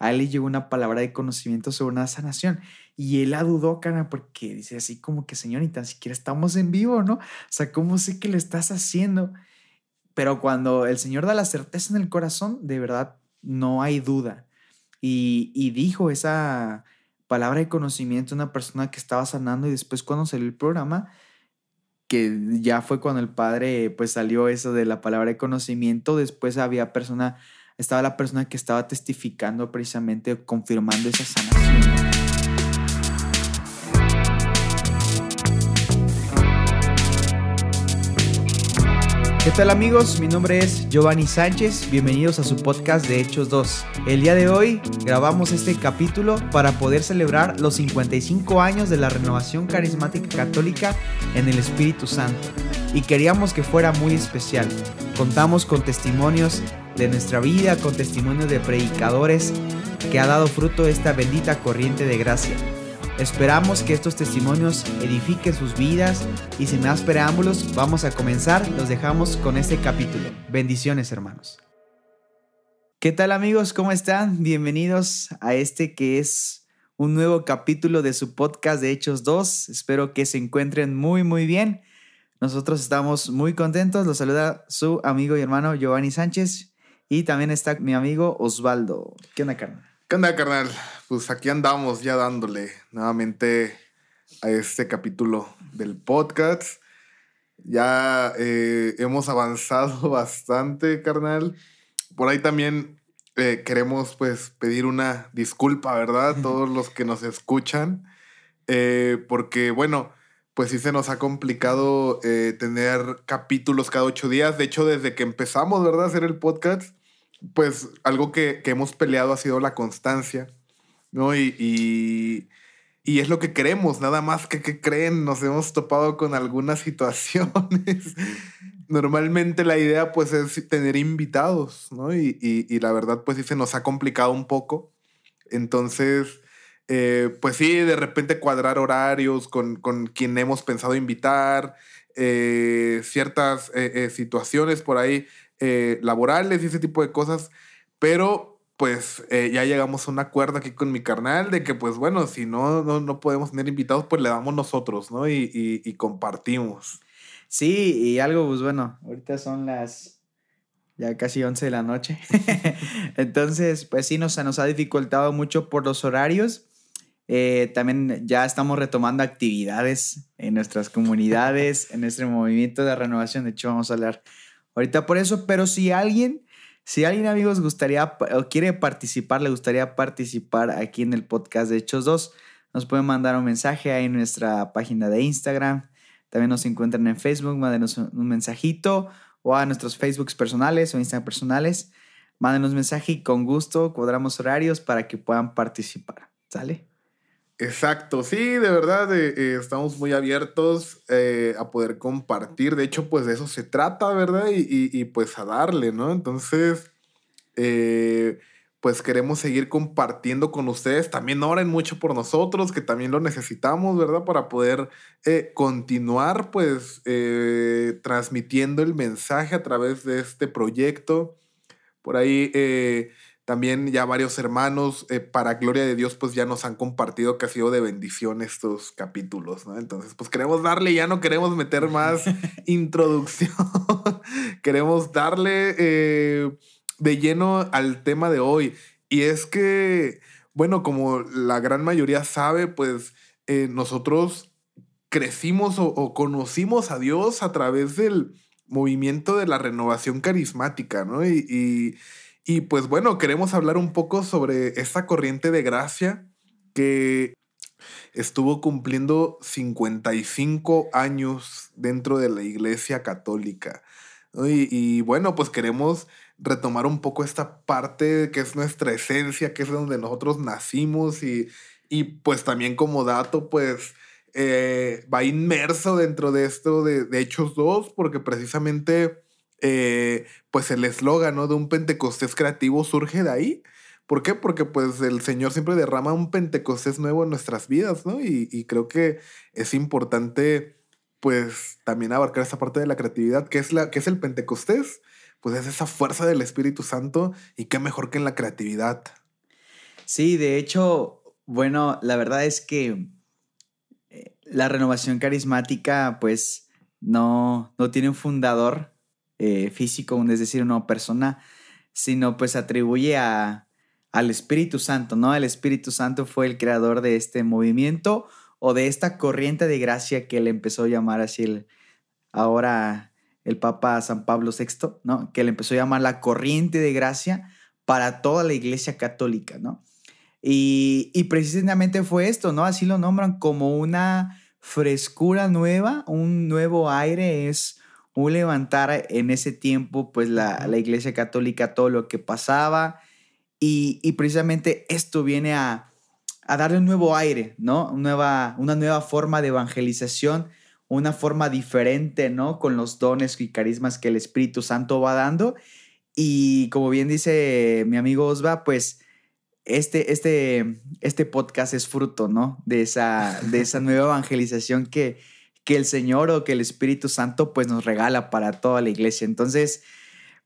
a él le llegó una palabra de conocimiento sobre una sanación. Y él la dudó, cara, porque dice así como que, Señor, ni tan siquiera estamos en vivo, ¿no? O sea, ¿cómo sé que lo estás haciendo? Pero cuando el Señor da la certeza en el corazón, de verdad, no hay duda. Y, y dijo esa palabra de conocimiento a una persona que estaba sanando y después cuando salió el programa, que ya fue cuando el padre pues salió eso de la palabra de conocimiento, después había persona, estaba la persona que estaba testificando precisamente, confirmando esa sanación. ¿Qué tal amigos? Mi nombre es Giovanni Sánchez, bienvenidos a su podcast de Hechos 2. El día de hoy grabamos este capítulo para poder celebrar los 55 años de la renovación carismática católica en el Espíritu Santo y queríamos que fuera muy especial. Contamos con testimonios de nuestra vida, con testimonios de predicadores que ha dado fruto esta bendita corriente de gracia. Esperamos que estos testimonios edifiquen sus vidas y sin más preámbulos vamos a comenzar. Los dejamos con este capítulo. Bendiciones hermanos. ¿Qué tal amigos? ¿Cómo están? Bienvenidos a este que es un nuevo capítulo de su podcast de Hechos 2. Espero que se encuentren muy muy bien. Nosotros estamos muy contentos. Los saluda su amigo y hermano Giovanni Sánchez y también está mi amigo Osvaldo. ¿Qué onda, carnal? ¿Qué onda, carnal? Pues aquí andamos ya dándole nuevamente a este capítulo del podcast. Ya eh, hemos avanzado bastante, carnal. Por ahí también eh, queremos pues pedir una disculpa, ¿verdad? A todos los que nos escuchan. Eh, porque, bueno, pues sí se nos ha complicado tener capítulos cada ocho días. De hecho, desde que empezamos, ¿verdad? A hacer el podcast pues algo que, hemos peleado ha sido la constancia, ¿no? Y, es lo que queremos, nada más que que creen, nos hemos topado con algunas situaciones. Normalmente la idea pues es tener invitados, ¿no? Y, la verdad pues sí se nos ha complicado un poco. Entonces, eh, pues sí, de repente cuadrar horarios con, con quien hemos pensado invitar, eh, ciertas eh, situaciones por ahí eh, laborales y ese tipo de cosas, pero pues eh, ya llegamos a un acuerdo aquí con mi carnal de que pues bueno, si no, no, podemos tener invitados, pues le damos nosotros, ¿no? Y, y, compartimos. Sí, y algo, pues bueno, ahorita son las ya casi 11 de la noche. Entonces, pues sí, nos, nos ha dificultado mucho por los horarios. Eh, también ya estamos retomando actividades en nuestras comunidades, en nuestro movimiento de renovación. De hecho, vamos a hablar ahorita por eso, pero si alguien, si alguien amigos gustaría o quiere participar, le gustaría participar aquí en el podcast de Hechos 2, nos pueden mandar un mensaje ahí en nuestra página de Instagram. También nos encuentran en Facebook, mándenos un mensajito o a nuestros Facebooks personales o Instagram personales. Mándenos mensaje y con gusto cuadramos horarios para que puedan participar. ¿Sale? Exacto, sí, de verdad eh, eh, estamos muy abiertos eh, a poder compartir. De hecho, pues de eso se trata, ¿verdad? Y, pues a darle, ¿no? Entonces, pues queremos seguir compartiendo con ustedes. También oren mucho por nosotros, que también lo necesitamos, ¿verdad? Para poder continuar, pues, transmitiendo el mensaje a través de este proyecto. Por ahí también ya varios hermanos, eh, para gloria de Dios, pues ya nos han compartido que ha sido de bendición estos capítulos, ¿no? Entonces, pues queremos darle, ya no queremos meter más introducción, queremos darle eh, de lleno al tema de hoy. Y es que, bueno, como la gran mayoría sabe, pues eh, nosotros crecimos o, conocimos a Dios a través del movimiento de la renovación carismática, ¿no? y y pues bueno, queremos hablar un poco sobre esta corriente de gracia que estuvo cumpliendo 55 años dentro de la Iglesia Católica. Y, bueno, pues queremos retomar un poco esta parte que es nuestra esencia, que es donde nosotros nacimos y, pues también como dato, pues eh, va inmerso dentro de esto de, de Hechos 2, porque precisamente eh, pues el eslogan ¿no? de un Pentecostés creativo surge de ahí. ¿Por qué? Porque pues el Señor siempre derrama un Pentecostés nuevo en nuestras vidas, ¿no? Y, creo que es importante pues también abarcar esa parte de la creatividad, que es, la, que es el Pentecostés, pues es esa fuerza del Espíritu Santo y qué mejor que en la creatividad. Sí, de hecho, bueno, la verdad es que eh, la renovación carismática, pues, no, no tiene un fundador eh, físico, es decir, una persona, sino pues atribuye a, al Espíritu Santo, ¿no? El Espíritu Santo fue el creador de este movimiento o de esta corriente de gracia que le empezó a llamar así el, ahora el Papa San Pablo VI, ¿no? Que le empezó a llamar la corriente de gracia para toda la iglesia católica, ¿no? Y, y precisamente fue esto, ¿no? Así lo nombran como una frescura nueva, un nuevo aire, es un levantar en ese tiempo, pues la, la iglesia católica, todo lo que pasaba, y, precisamente esto viene a, darle un nuevo aire, ¿no? Nueva, una nueva forma de evangelización, una forma diferente, ¿no? Con los dones y carismas que el Espíritu Santo va dando. Y como bien dice mi amigo Osva, pues este, este, este podcast es fruto, ¿no? De esa, de esa nueva evangelización que, que el Señor o que el Espíritu Santo pues nos regala para toda la iglesia. Entonces,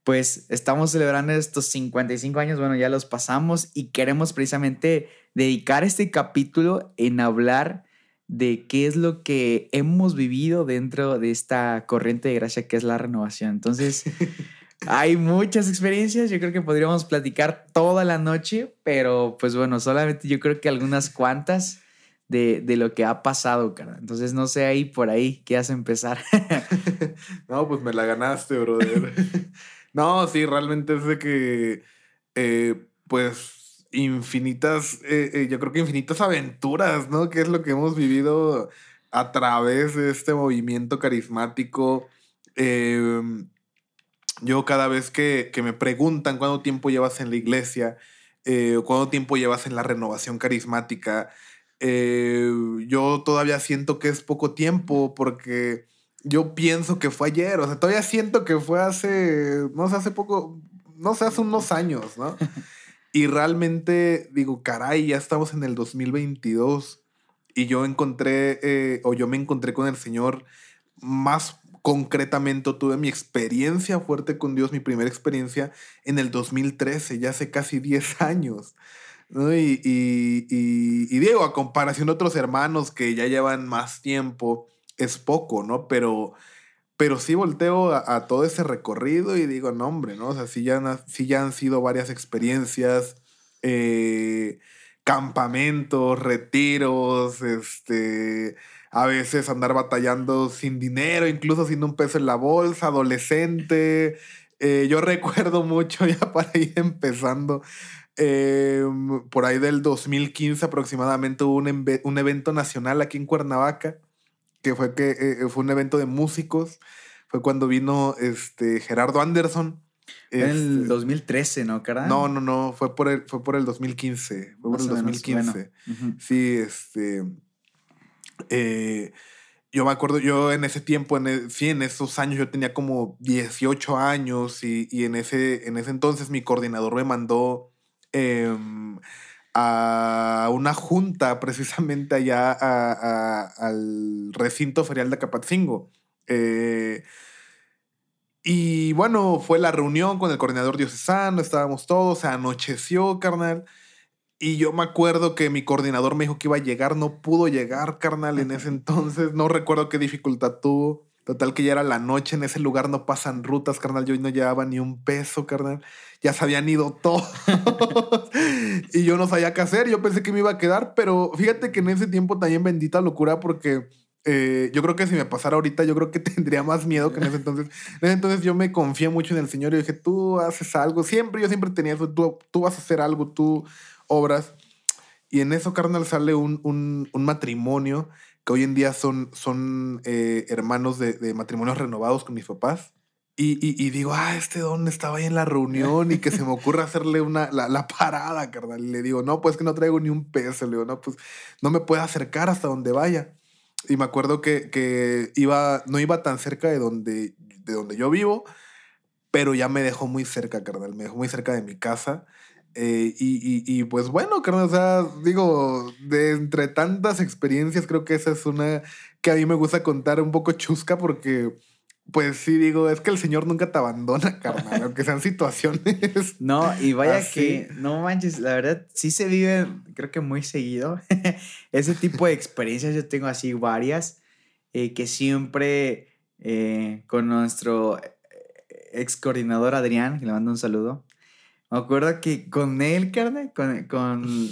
pues estamos celebrando estos 55 años, bueno, ya los pasamos y queremos precisamente dedicar este capítulo en hablar de qué es lo que hemos vivido dentro de esta corriente de gracia que es la renovación. Entonces, hay muchas experiencias, yo creo que podríamos platicar toda la noche, pero pues bueno, solamente yo creo que algunas cuantas de, de lo que ha pasado, cara. Entonces, no sé ahí por ahí, ¿qué hace empezar? no, pues me la ganaste, brother. No, sí, realmente es de que, eh, pues, infinitas, eh, eh, yo creo que infinitas aventuras, ¿no? Que es lo que hemos vivido a través de este movimiento carismático. Em, yo cada vez que, que, me preguntan cuánto tiempo llevas en la iglesia, cuánto tiempo llevas en la renovación carismática, yo todavía siento que es poco tiempo porque yo pienso que fue ayer, o sea, todavía siento que fue hace, no sé, hace poco, no sé, hace unos años, ¿no? Y realmente digo, caray, ya estamos en el 2022 y yo encontré, eh, o yo me encontré con el Señor más concretamente, tuve mi experiencia fuerte con Dios, mi primera experiencia en el 2013, ya hace casi 10 años. ¿No? Y, y, y, y digo, a comparación de otros hermanos que ya llevan más tiempo, es poco, ¿no? Pero, pero sí volteo a, todo ese recorrido y digo, no, hombre, ¿no? O sea, sí ya, ya han sido varias experiencias, eh, campamentos, retiros, este, a veces andar batallando sin dinero, incluso sin un peso en la bolsa, adolescente. Eh, yo recuerdo mucho ya para ir empezando. Em, por ahí del 2015 aproximadamente hubo un, un evento nacional aquí en Cuernavaca que fue que eh, eh, fue un evento de músicos. Fue cuando vino este Gerardo Anderson. En el 2013, este, ¿no, cara? No, no, no, fue por el, fue por el 2015. Fue por el 2015. Sí, este. Eh, yo me acuerdo, yo en ese tiempo, en e, sí, en esos años, yo tenía como 18 años y, y, en, ese, en ese entonces mi coordinador me mandó em, a una junta precisamente allá al recinto ferial de Capatzingo. Eh, y bueno, fue la reunión con el coordinador diocesano, estábamos todos, se anocheció, carnal. Y yo me acuerdo que mi coordinador me dijo que iba a llegar, no pudo llegar, carnal, en ese entonces. No recuerdo qué dificultad tuvo. Total que ya era la noche, en ese lugar no pasan rutas, carnal. Yo no llevaba ni un peso, carnal. Ya se habían ido todos. y yo no sabía qué hacer. Yo pensé que me iba a quedar, pero fíjate que en ese tiempo también bendita locura porque eh, yo creo que si me pasara ahorita, yo creo que tendría más miedo que en ese entonces. En ese entonces yo me confié mucho en el Señor y dije, tú haces algo. Siempre, yo siempre tenía eso. Tú, tú vas a hacer algo, tú obras. Y en eso, carnal, sale un, un, un matrimonio que hoy en día son, son eh, hermanos de, matrimonios renovados con mis papás. Y, y, digo, ah, este don estaba ahí en la reunión y que se me ocurre hacerle una, la, parada, carnal. Y le digo, no, pues que no traigo ni un peso. Le digo, no, pues no me puedo acercar hasta donde vaya. Y me acuerdo que, que iba, no iba tan cerca de donde, de donde yo vivo, pero ya me dejó muy cerca, carnal. Me dejó muy cerca de mi casa. Eh, y, y, pues bueno, carnal, o sea, digo, de entre tantas experiencias, creo que esa es una que a mí me gusta contar un poco chusca porque Pues sí, digo, es que el Señor nunca te abandona, carnal, aunque sean situaciones. No, y vaya que, no manches, la verdad, sí se vive, creo que muy seguido. Ese tipo de experiencias yo tengo así varias, eh, que siempre eh, con nuestro ex coordinador Adrián, que le mando un saludo. Me acuerdo que con él, carne, con, con,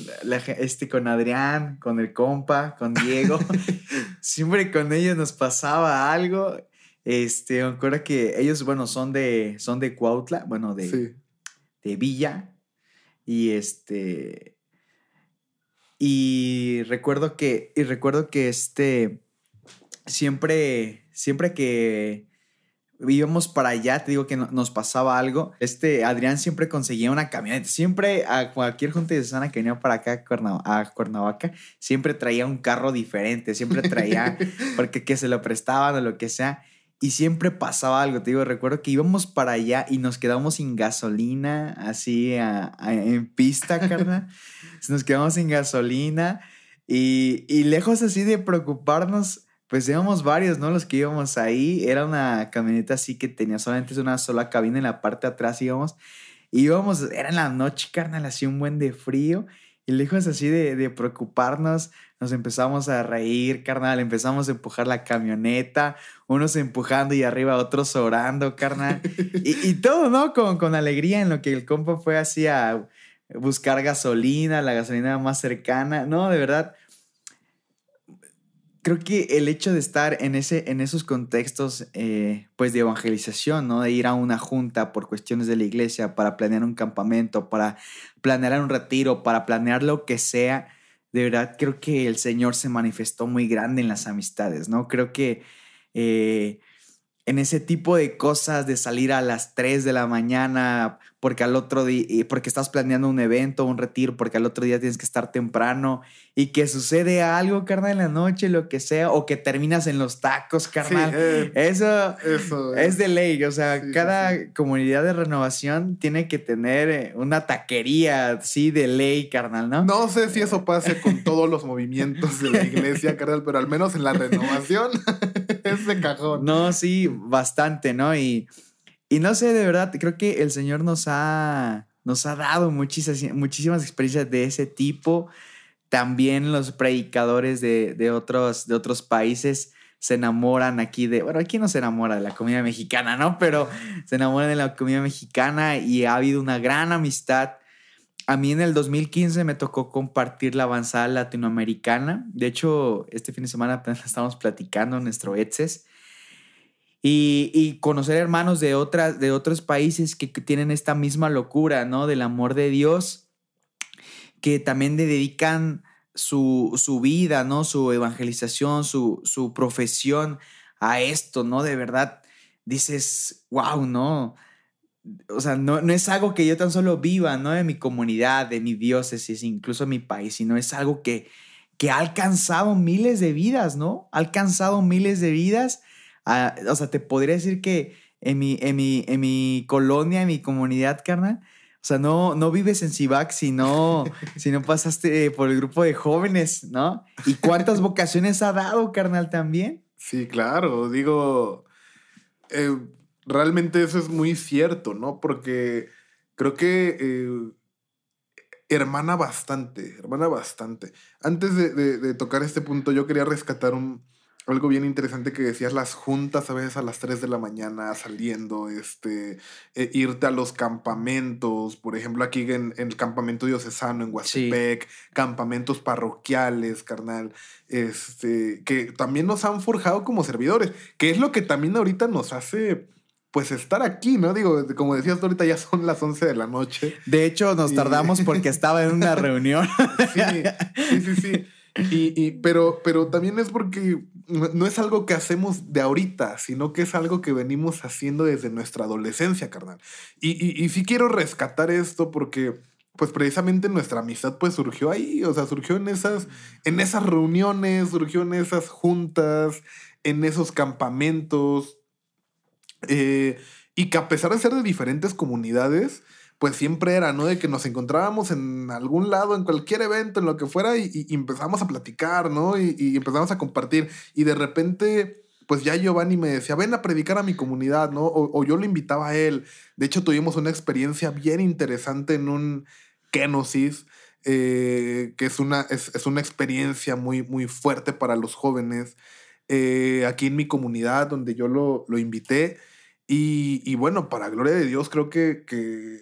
este, con Adrián, con el compa, con Diego, siempre con ellos nos pasaba algo este, me acuerdo que ellos, bueno, son de, son de Cuautla, bueno, de, de Villa. Y este. Y recuerdo que. Y recuerdo que este. Siempre. Siempre que íbamos para allá, te digo que nos pasaba algo. Este Adrián siempre conseguía una camioneta. Siempre a cualquier junta de sana que venía para acá a Cuernavaca, siempre traía un carro diferente. Siempre traía, porque que se lo prestaban o lo que sea. Y siempre pasaba algo, te digo, recuerdo que íbamos para allá y nos quedamos sin gasolina, así en pista, carnal. nos quedamos sin gasolina y, y, lejos así de preocuparnos, pues íbamos varios, ¿no? Los que íbamos ahí, era una camioneta así que tenía solamente una sola cabina en la parte de atrás íbamos. íbamos, era en la noche, carnal, así un buen de frío. Y lejos así de, de preocuparnos, nos empezamos a reír, carnal, empezamos a empujar la camioneta, unos empujando y arriba otros orando, carnal. y, y, todo, ¿no? Con, con alegría en lo que el compa fue así a buscar gasolina, la gasolina más cercana. No, de verdad, creo que el hecho de estar en, ese, en esos contextos, eh, pues de evangelización, ¿no? De ir a una junta por cuestiones de la iglesia, para planear un campamento, para planear un retiro, para planear lo que sea, de verdad creo que el Señor se manifestó muy grande en las amistades, ¿no? Creo que eh, en ese tipo de cosas de salir a las 3 de la mañana porque al otro día, porque estás planeando un evento, un retiro, porque al otro día tienes que estar temprano y que sucede algo, carnal, en la noche, lo que sea, o que terminas en los tacos, carnal. Eh, eso, es de ley, o sea, cada comunidad de renovación tiene que tener eh, una taquería, sí, de ley, carnal, ¿no? No sé si eso pase con todos los movimientos de la iglesia, carnal, pero al menos en la renovación es de cajón. No, sí, bastante, ¿no? Y y no sé, de verdad, creo que el Señor nos ha, nos ha dado muchísimas, muchísimas experiencias de ese tipo. También los predicadores de, de, otros, de otros países se enamoran aquí de, bueno, aquí no se enamora de la comida mexicana, ¿no? Pero se enamoran de la comida mexicana y ha habido una gran amistad. A mí en el 2015 me tocó compartir la avanzada latinoamericana. De hecho, este fin de semana estamos platicando en nuestro ETSES y, conocer hermanos de, otras, de otros países que, tienen esta misma locura, ¿no? Del amor de Dios, que también dedican su, vida, ¿no? Su evangelización, su, su profesión a esto, ¿no? De verdad, dices, wow, ¿no? O sea, no, no es algo que yo tan solo viva, ¿no? De mi comunidad, de mi diócesis, incluso mi país, sino es algo que, que ha alcanzado miles de vidas, ¿no? Ha alcanzado miles de vidas o sea, te podría decir que en mi, en mi, en mi colonia, en mi comunidad, carnal, o sea, no, no vives en Cibac si no, si no pasaste por el grupo de jóvenes, ¿no? ¿Y cuántas vocaciones ha dado, carnal, también? Sí, claro. Digo, eh, realmente eso es muy cierto, ¿no? Porque creo que eh, hermana bastante, hermana bastante. Antes de, tocar este punto, yo quería rescatar un, algo bien interesante que decías, las juntas a veces a las 3 de la mañana saliendo, este, eh, irte a los campamentos, por ejemplo, aquí en, el campamento diocesano en Huastepec, campamentos parroquiales, carnal, este, que también nos han forjado como servidores, que es lo que también ahorita nos hace pues estar aquí, ¿no? Digo, como decías ahorita ya son las 11 de la noche. De hecho, nos tardamos porque estaba en una reunión. sí, sí, sí, sí. Y, pero, pero también es porque no es algo que hacemos de ahorita, sino que es algo que venimos haciendo desde nuestra adolescencia, carnal. Y, y, sí quiero rescatar esto porque, pues precisamente nuestra amistad pues surgió ahí, o sea, surgió en esas, en esas reuniones, surgió en esas juntas, en esos campamentos. Eh, y que a pesar de ser de diferentes comunidades, pues siempre era, ¿no? De que nos encontrábamos en algún lado, en cualquier evento, en lo que fuera, y, empezamos a platicar, ¿no? Y, empezamos a compartir. Y de repente, pues ya Giovanni me decía, ven a predicar a mi comunidad, ¿no? O, yo lo invitaba a él. De hecho, tuvimos una experiencia bien interesante en un kenosis, eh, que es una, es, una experiencia muy, muy fuerte para los jóvenes. Eh, aquí en mi comunidad, donde yo lo, lo invité. Y, bueno, para gloria de Dios, creo que, que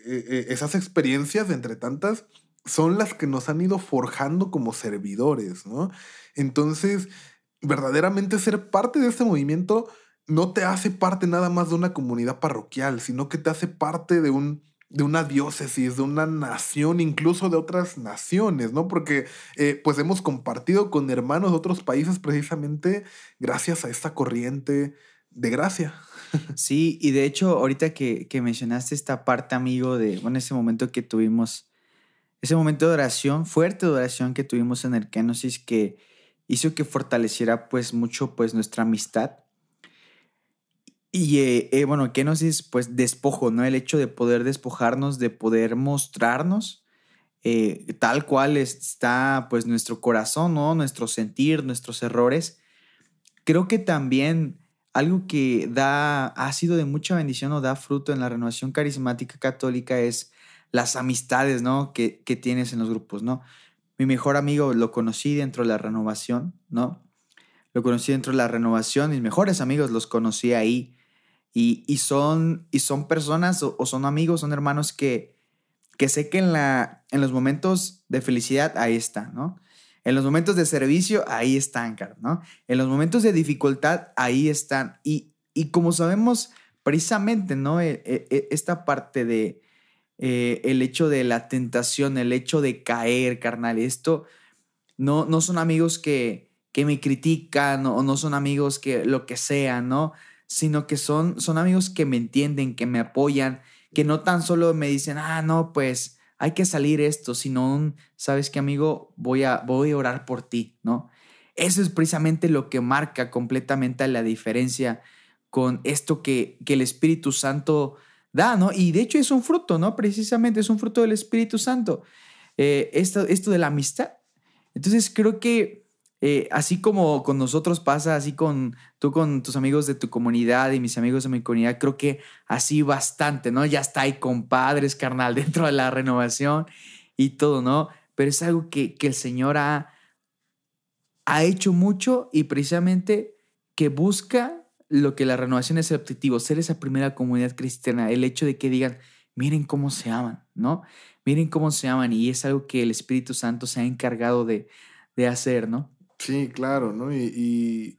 eh, esas experiencias, entre tantas, son las que nos han ido forjando como servidores, ¿no? Entonces, verdaderamente ser parte de este movimiento no te hace parte nada más de una comunidad parroquial, sino que te hace parte de un de una diócesis, de una nación, incluso de otras naciones, ¿no? Porque eh, pues hemos compartido con hermanos de otros países precisamente gracias a esta corriente de gracia. Sí, y de hecho, ahorita que, que mencionaste esta parte, amigo, de, bueno, ese momento que tuvimos, ese momento de oración, fuerte de oración que tuvimos en el Kenosis, que hizo que fortaleciera pues mucho pues nuestra amistad. Y eh, eh, bueno, Kenosis pues despojo, ¿no? El hecho de poder despojarnos, de poder mostrarnos eh, tal cual está pues nuestro corazón, ¿no? Nuestro sentir, nuestros errores. Creo que también algo que da, ha sido de mucha bendición o da fruto en la renovación carismática católica es las amistades, ¿no? Que, que tienes en los grupos, ¿no? Mi mejor amigo lo conocí dentro de la renovación, ¿no? Lo conocí dentro de la renovación, mis mejores amigos los conocí ahí. Y, y son, y son personas o, son amigos, son hermanos que, que sé que en, la, en los momentos de felicidad ahí están, ¿no? En los momentos de servicio ahí están, ¿no? En los momentos de dificultad ahí están. Y, y como sabemos, precisamente, ¿no? E, e, e, esta parte de, eh, el hecho de la tentación, el hecho de caer, carnal. Esto no, no son amigos que, que me critican o no son amigos que lo que sea, ¿no? Sino que son, son amigos que me entienden, que me apoyan, que no tan solo me dicen, ah, no, pues hay que salir esto, sino sabes qué, amigo, voy a, voy a orar por ti, ¿no? Eso es precisamente lo que marca completamente la diferencia con esto que, que el Espíritu Santo da, ¿no? Y de hecho es un fruto, ¿no? Precisamente es un fruto del Espíritu Santo. Eh, esto, esto de la amistad. Entonces creo que eh, así como con nosotros pasa, así con tú con tus amigos de tu comunidad y mis amigos de mi comunidad, creo que así bastante, ¿no? Ya está ahí compadres, carnal, dentro de la renovación y todo, ¿no? Pero es algo que, que el Señor ha, ha hecho mucho y precisamente que busca lo que la renovación es el objetivo, ser esa primera comunidad cristiana, el hecho de que digan, miren cómo se aman, ¿no? Miren cómo se aman y es algo que el Espíritu Santo se ha encargado de, hacer, ¿no? Sí, claro, ¿no? Y,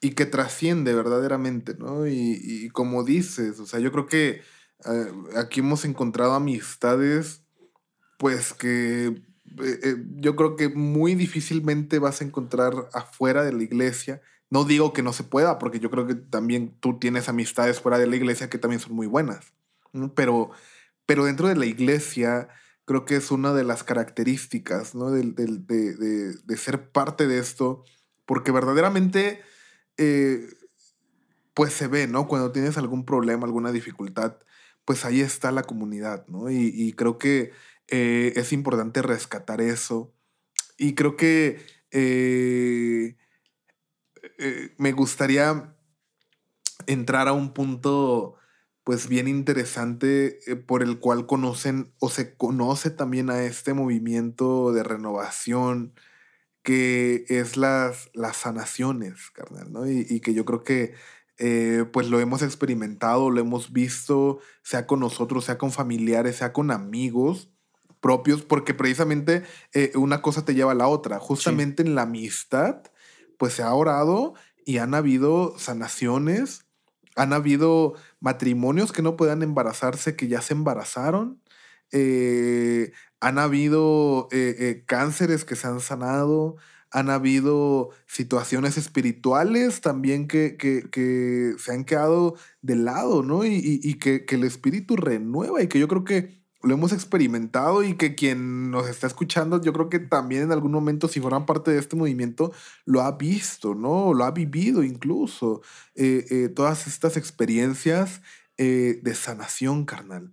y, que trasciende verdaderamente, ¿no? Y, como dices, o sea, yo creo que eh, aquí hemos encontrado amistades, pues que eh, eh, yo creo que muy difícilmente vas a encontrar afuera de la iglesia no digo que no se pueda, porque yo creo que también tú tienes amistades fuera de la iglesia que también son muy buenas. Pero, pero dentro de la iglesia creo que es una de las características ¿no? de, de, ser parte de esto, porque verdaderamente eh, pues se ve, ¿no? Cuando tienes algún problema, alguna dificultad, pues ahí está la comunidad, ¿no? Y, creo que eh, es importante rescatar eso. Y creo que eh, me gustaría entrar a un punto pues bien interesante eh, por el cual conocen o se conoce también a este movimiento de renovación que es las, las sanaciones, carnal, ¿no? Y, que yo creo que eh, pues lo hemos experimentado, lo hemos visto, sea con nosotros, sea con familiares, sea con amigos propios, porque precisamente una cosa te lleva a la otra. Justamente en la amistad pues se ha orado y han habido sanaciones, han habido matrimonios que no puedan embarazarse, que ya se embarazaron, eh, han habido eh, eh, cánceres que se han sanado, han habido situaciones espirituales también que, que, se han quedado de lado, ¿no? Y, que, que, el espíritu renueva y que yo creo que lo hemos experimentado y que quien nos está escuchando, yo creo que también en algún momento, si fueran parte de este movimiento, lo ha visto, ¿no? Lo ha vivido incluso. Eh, eh, todas estas experiencias eh, de sanación carnal.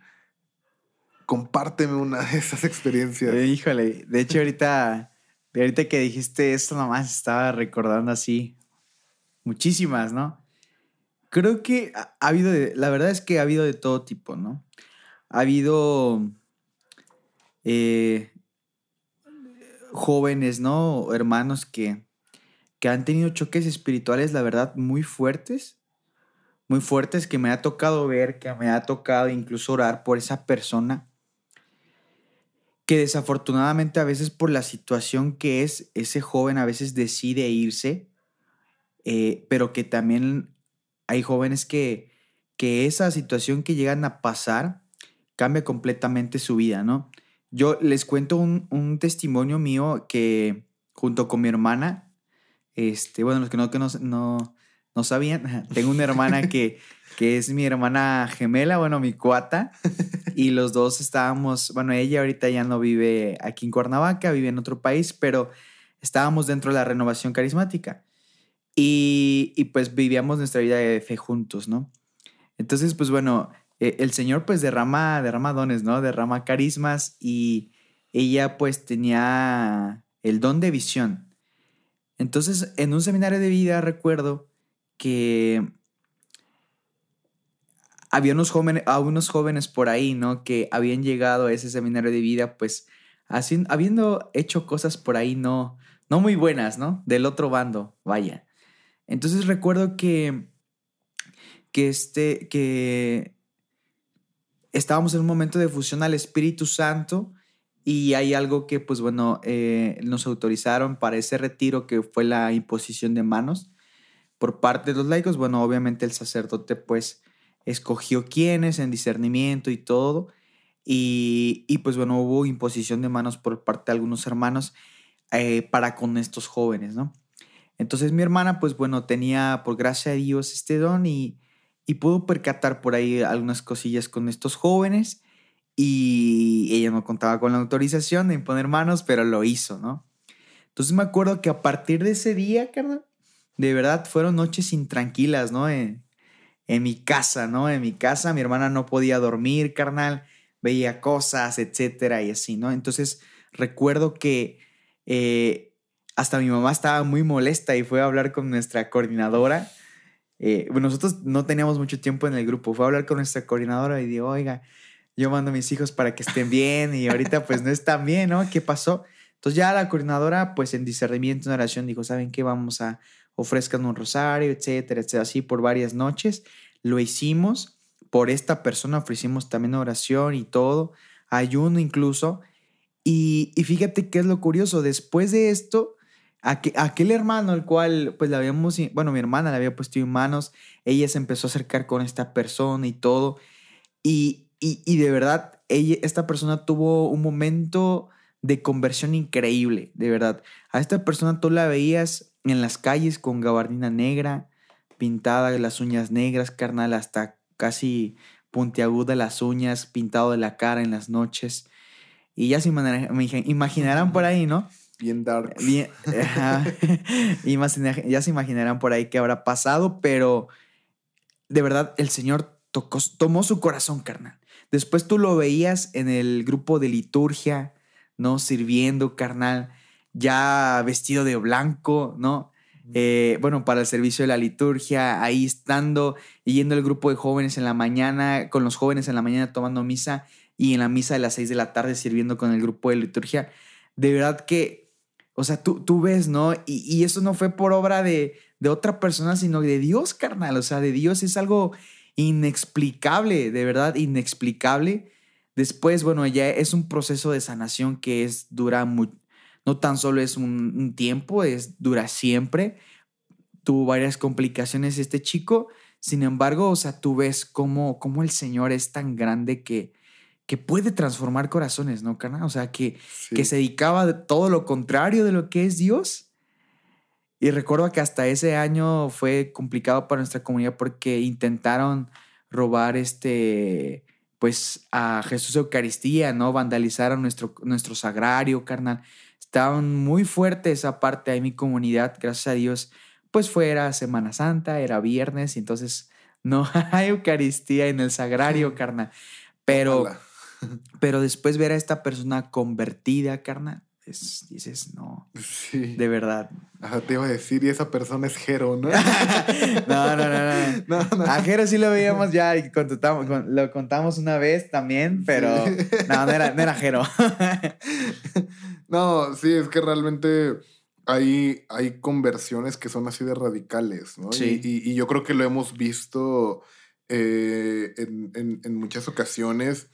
Compárteme una de esas experiencias. híjole, de hecho ahorita, ahorita que dijiste esto nomás estaba recordando así muchísimas, ¿no? Creo que ha, habido, de, la verdad es que ha habido de todo tipo, ¿no? Ha habido eh, jóvenes, ¿no? Hermanos que, que han tenido choques espirituales, la verdad, muy fuertes, muy fuertes que me ha tocado ver, que me ha tocado incluso orar por esa persona que desafortunadamente a veces por la situación que es, ese joven a veces decide irse, eh, pero que también hay jóvenes que, que esa situación que llegan a pasar cambia completamente su vida, ¿no? Yo les cuento un, testimonio mío que junto con mi hermana, este, bueno, los que no, que no, no sabían, tengo una hermana que que es mi hermana gemela, bueno, mi cuata, y los dos estábamos, bueno, ella ahorita ya no vive aquí en Cuernavaca, vive en otro país, pero estábamos dentro de la renovación carismática y, y pues vivíamos nuestra vida de fe juntos, ¿no? Entonces, pues bueno, e, el Señor pues derrama, derrama dones, ¿no? Derrama carismas y ella pues tenía el don de visión. Entonces, en un seminario de vida recuerdo que había unos jóvenes, a unos jóvenes por ahí, ¿no? Que habían llegado a ese seminario de vida, pues, habiendo hecho cosas por ahí no, no muy buenas, ¿no? Del otro bando, vaya. Entonces recuerdo que, que, este, que estábamos en un momento de fusión al Espíritu Santo y hay algo que, pues bueno, eh, nos autorizaron para ese retiro que fue la imposición de manos por parte de los laicos. Bueno, obviamente el sacerdote, pues, escogió quiénes en discernimiento y todo. Y, y, pues bueno, hubo imposición de manos por parte de algunos hermanos eh, para con estos jóvenes, ¿no? Entonces mi hermana, pues bueno, tenía por gracia de Dios este don y, y pudo percatar por ahí algunas cosillas con estos jóvenes y ella no contaba con la autorización de imponer manos, pero lo hizo, ¿no? Entonces me acuerdo que a partir de ese día, carnal, de verdad fueron noches intranquilas, ¿no? Eh, en mi casa, ¿no? En mi casa mi hermana no podía dormir, carnal, veía cosas, etcétera, y así, ¿no? Entonces recuerdo que eh, hasta mi mamá estaba muy molesta y fue a hablar con nuestra coordinadora. Eh, nosotros no teníamos mucho tiempo en el grupo, fue a hablar con nuestra coordinadora y dijo, oiga, yo mando a mis hijos para que estén bien y ahorita pues no están bien, ¿no? ¿Qué pasó? Entonces ya la coordinadora pues en discernimiento, en oración dijo, ¿saben qué? Vamos a ofrezcan un rosario, etcétera, etcétera, así por varias noches. Lo hicimos, por esta persona ofrecimos también oración y todo, ayuno incluso. Y, fíjate qué es lo curioso, después de esto, aquel hermano al cual pues le habíamos, bueno, mi hermana le había puesto en manos, ella se empezó a acercar con esta persona y todo. Y, y, de verdad, ella, esta persona tuvo un momento de conversión increíble, de verdad. A esta persona tú la veías en las calles con gabardina negra, pintada las uñas negras, carnal, hasta casi puntiaguda las uñas, pintado de la cara en las noches. Y ya se imaginarán por ahí, ¿no? Bien dark. Bien, ya se imaginarán por ahí qué habrá pasado, pero de verdad el Señor tocó, tomó su corazón, carnal. Después tú lo veías en el grupo de liturgia, ¿no? Sirviendo, carnal ya vestido de blanco, ¿no? Eh, bueno, para el servicio de la liturgia, ahí estando y yendo el grupo de jóvenes en la mañana, con los jóvenes en la mañana tomando misa y en la misa de las seis de la tarde sirviendo con el grupo de liturgia. De verdad que, o sea, tú, tú ves, ¿no? Y, y eso no fue por obra de, de otra persona, sino de Dios, carnal. O sea, de Dios es algo inexplicable, de verdad, inexplicable. Después, bueno, ya es un proceso de sanación que es, dura mucho no tan solo es un, tiempo, es dura siempre. Tuvo varias complicaciones este chico, sin embargo, o sea, tú ves cómo, cómo el Señor es tan grande que, que puede transformar corazones, ¿no, carnal? O sea, que, que se dedicaba a todo lo contrario de lo que es Dios. Y recuerdo que hasta ese año fue complicado para nuestra comunidad porque intentaron robar este, pues a Jesús Eucaristía, ¿no? Vandalizaron nuestro, nuestro sagrario, carnal. Estaban muy fuerte esa parte de mi comunidad, gracias a Dios. Pues fuera Semana Santa, era viernes, y entonces no hay Eucaristía en el sagrario, carnal. Pero, pero después ver a esta persona convertida, carnal, dices, no, de verdad, Ajá, te iba a decir, y esa persona es Jero, ¿no? no, no, no, no, A Jero sí lo veíamos ya y contamos, lo contamos una vez también, pero no, no era, no era Jero. no, sí, es que realmente hay, hay conversiones que son así de radicales, ¿no? Sí. Y, yo creo que lo hemos visto eh, en, en muchas ocasiones.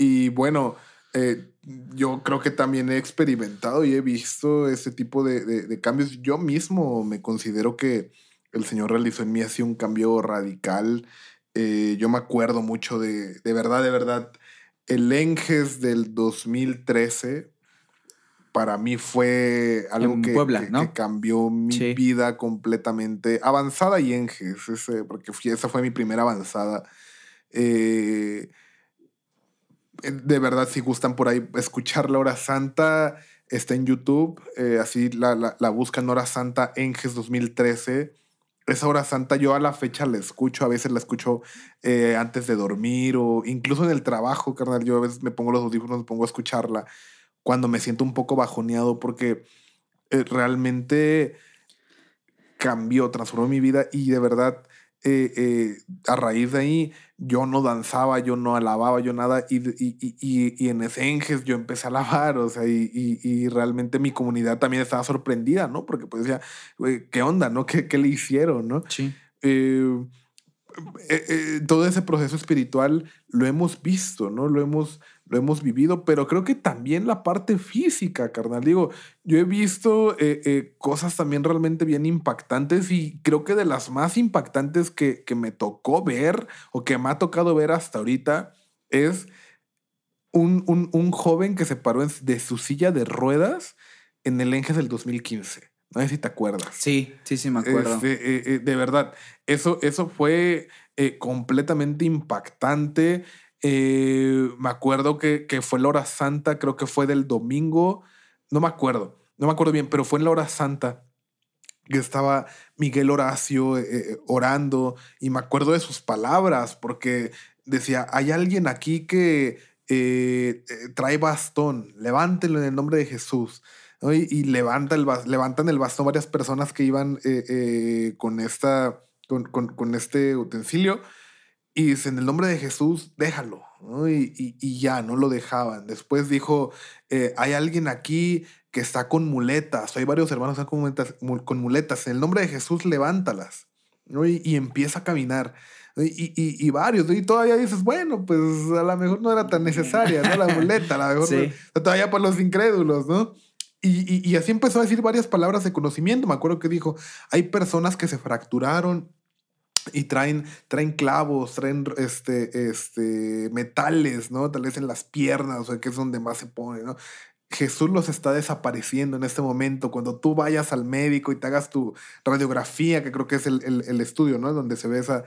Y bueno, eh, yo creo que también he experimentado y he visto ese tipo de, cambios. Yo mismo me considero que el Señor realizó en mí así un cambio radical. Eh, yo me acuerdo mucho de, de verdad, de verdad, el Enges del 2013 para mí fue algo que, cambió mi vida completamente. Avanzada y Enges, porque esa fue mi primera avanzada. Eh, de verdad, si gustan por ahí escuchar la hora santa, está en YouTube. Eh, así la, la, la, buscan hora santa Enges 2013. Esa hora santa yo a la fecha la escucho, a veces la escucho eh, antes de dormir o incluso en el trabajo, carnal. Yo a veces me pongo los audífonos, me pongo a escucharla cuando me siento un poco bajoneado porque realmente cambió, transformó mi vida y de verdad eh, eh, a raíz de ahí yo no danzaba, yo no alababa, yo nada, y, y, y, y en Esenges yo empecé a alabar, o sea, y, realmente mi comunidad también estaba sorprendida, ¿no? Porque pues decía, ¿qué onda, no? ¿Qué, qué le hicieron, no? Sí. Eh, todo ese proceso espiritual lo hemos visto, ¿no? Lo hemos, lo hemos vivido, pero creo que también la parte física, carnal. Digo, yo he visto eh, eh, cosas también realmente bien impactantes y creo que de las más impactantes que, que, me tocó ver o que me ha tocado ver hasta ahorita es un, un, un joven que se paró de su silla de ruedas en el Enges del 2015. No sé si te acuerdas. Sí, sí, sí, me acuerdo. Este, eh, de verdad, eso, eso fue completamente impactante. Eh, me acuerdo que, que, fue la hora santa, creo que fue del domingo, no me acuerdo, no me acuerdo bien, pero fue en la hora santa que estaba Miguel Horacio eh, eh, orando y me acuerdo de sus palabras porque decía, hay alguien aquí que trae bastón, levántelo en el nombre de Jesús. Y, levanta el, levantan el bastón varias personas que iban con, esta, con, con, con este utensilio y dice, en el nombre de Jesús, déjalo. Y, y, ya, no lo dejaban. Después dijo, eh, hay alguien aquí que está con muletas. Hay varios hermanos que están con muletas. Con muletas. En el nombre de Jesús, levántalas. Y, y, empieza a caminar. Y, y, varios. Y todavía dices, bueno, pues a lo mejor no era tan necesaria, ¿no? La muleta, a lo mejor todavía por los incrédulos, ¿no? Y, y, así empezó a decir varias palabras de conocimiento. Me acuerdo que dijo, hay personas que se fracturaron y traen, traen clavos, traen este, este, metales, ¿no? Tal vez en las piernas, o que es donde más se pone, ¿no? Jesús los está desapareciendo en este momento. Cuando tú vayas al médico y te hagas tu radiografía, que creo que es el, el, estudio, ¿no? Donde se ve esa,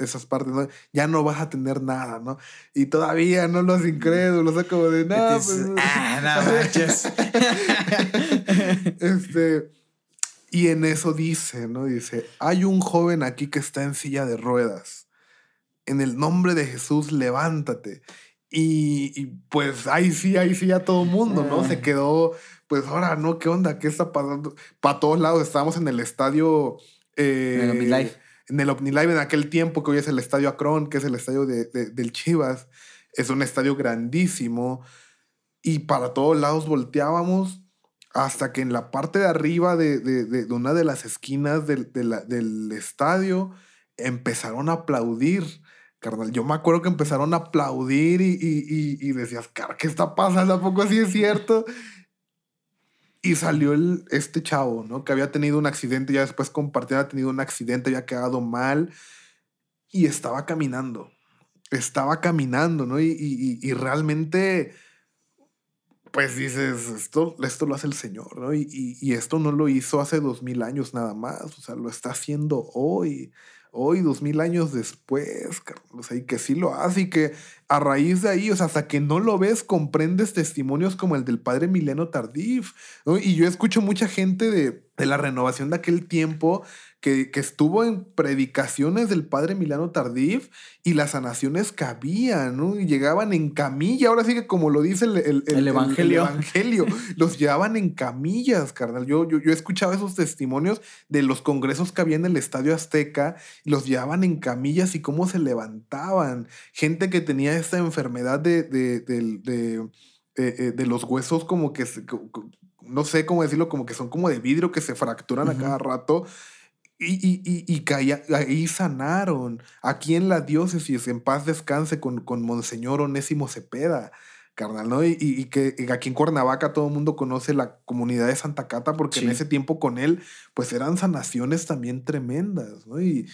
esas partes, ¿no? Ya no vas a tener nada, ¿no? Y todavía, ¿no? Los incrédulos, o como de, nada. Pues, ah, no este y en eso dice, ¿no? Dice, hay un joven aquí que está en silla de ruedas. En el nombre de Jesús, levántate. Y, pues ahí sí, ahí sí ya todo el mundo, ¿no? Se quedó, pues ahora, ¿no? ¿Qué onda? ¿Qué está pasando? Para todos lados, estábamos en el estadio... Eh, en el OmniLife. En el OmniLife en aquel tiempo, que hoy es el estadio Akron, que es el estadio de, del Chivas. Es un estadio grandísimo. Y para todos lados volteábamos hasta que en la parte de arriba de, de, de una de las esquinas del, del, estadio empezaron a aplaudir. Carnal, yo me acuerdo que empezaron a aplaudir y, y, y, decías, ¿qué está pasando? ¿A poco así es cierto? Y salió el, este chavo, ¿no? Que había tenido un accidente, ya después compartió, había tenido un accidente, había quedado mal y estaba caminando. Estaba caminando, ¿no? Y realmente pues dices, esto, esto lo hace el Señor, ¿no? Y, y, esto no lo hizo hace dos mil años nada más, o sea, lo está haciendo hoy, hoy, dos mil años después, Carlos, y que sí lo hace y que a raíz de ahí, o sea, hasta que no lo ves, comprendes testimonios como el del padre Mileno Tardif. Y yo escucho mucha gente de, de la renovación de aquel tiempo que, estuvo en predicaciones del padre Milano Tardif y las sanaciones cabían, ¿no? Y llegaban en camilla, ahora sí que como lo dice el, el, evangelio, evangelio los llevaban en camillas, carnal. Yo, yo, yo he escuchado esos testimonios de los congresos que había en el Estadio Azteca, los llevaban en camillas y cómo se levantaban. Gente que tenía esta enfermedad de, de, de, eh, eh, de los huesos como que... no sé cómo decirlo, como que son como de vidrio que se fracturan a cada rato y, y, y, que ahí, sanaron. Aquí en la diócesis, en paz descanse con, con Monseñor Onésimo Cepeda, carnal, ¿no? Y, y que aquí en Cuernavaca todo el mundo conoce la comunidad de Santa Cata porque en ese tiempo con él, pues eran sanaciones también tremendas, ¿no? Y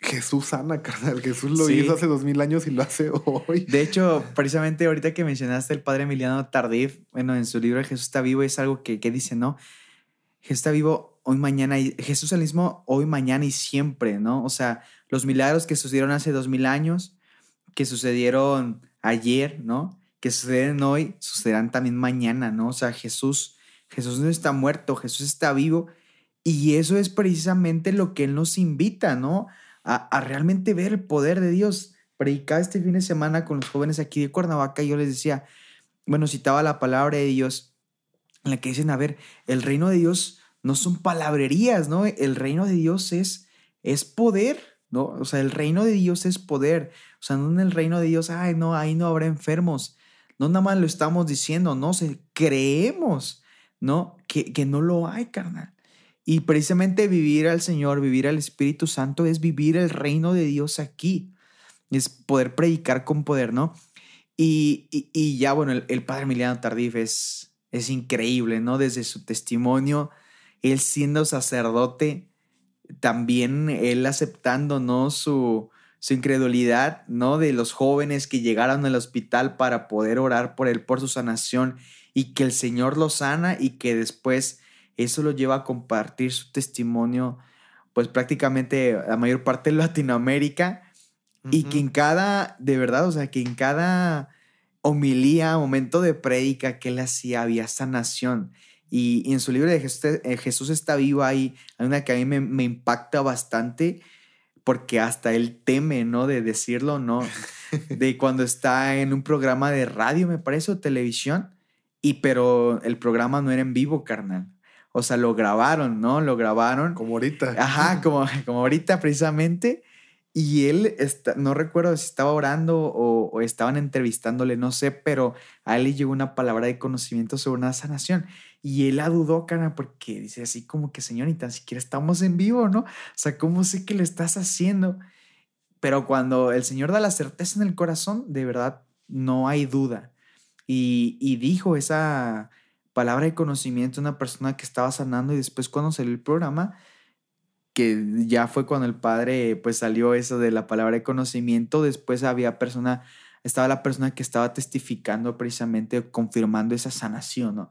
Jesús sana, carnal. Jesús lo hizo hace dos mil años y lo hace hoy. De hecho, precisamente ahorita que mencionaste el padre Emiliano Tardif, bueno, en su libro Jesús está vivo, es algo que, que dice, ¿no? Jesús está vivo hoy, mañana, y Jesús el mismo hoy, mañana y siempre, ¿no? O sea, los milagros que sucedieron hace dos mil años, que sucedieron ayer, ¿no? Que suceden hoy, sucederán también mañana, ¿no? O sea, Jesús, Jesús no está muerto, Jesús está vivo y eso es precisamente lo que Él nos invita, ¿no? A, a realmente ver el poder de Dios. Predicaba este fin de semana con los jóvenes aquí de Cuernavaca y yo les decía, bueno, citaba la palabra de Dios en la que dicen, a ver, el reino de Dios no son palabrerías, ¿no? El reino de Dios es, es poder, ¿no? O sea, el reino de Dios es poder. O sea, no en el reino de Dios, ay, no, ahí no habrá enfermos. No nada más lo estamos diciendo, no, se, creemos, ¿no? Que, que no lo hay, carnal. Y precisamente vivir al Señor, vivir al Espíritu Santo es vivir el reino de Dios aquí. Es poder predicar con poder, ¿no? Y, y, ya, bueno, el, el, Padre Emiliano Tardif es, es increíble, ¿no? Desde su testimonio, él siendo sacerdote, también él aceptando, ¿no? Su, su incredulidad, ¿no? De los jóvenes que llegaron al hospital para poder orar por él, por su sanación, y que el Señor lo sana y que después eso lo lleva a compartir su testimonio, pues prácticamente la mayor parte de Latinoamérica, y que en cada, de verdad, o sea, que en cada homilía, momento de prédica que él hacía, había sanación. Y, en su libro de Jesús, eh, Jesús, está vivo ahí, hay una que a mí me, impacta bastante porque hasta él teme, ¿no? De decirlo, ¿no? De cuando está en un programa de radio, me parece, o televisión, y pero el programa no era en vivo, carnal. O sea, lo grabaron, ¿no? Lo grabaron. Como ahorita. Ajá, como, como ahorita precisamente. Y él, está, no recuerdo si estaba orando o, o, estaban entrevistándole, no sé, pero a él le llegó una palabra de conocimiento sobre una sanación. Y él la dudó, cara, porque dice así como que, Señor, ni tan siquiera estamos en vivo, ¿no? O sea, ¿cómo sé que lo estás haciendo? Pero cuando el Señor da la certeza en el corazón, de verdad, no hay duda. Y, y dijo esa palabra de conocimiento a una persona que estaba sanando y después cuando salió el programa, que ya fue cuando el padre pues salió eso de la palabra de conocimiento, después había persona, estaba la persona que estaba testificando precisamente, confirmando esa sanación, ¿no?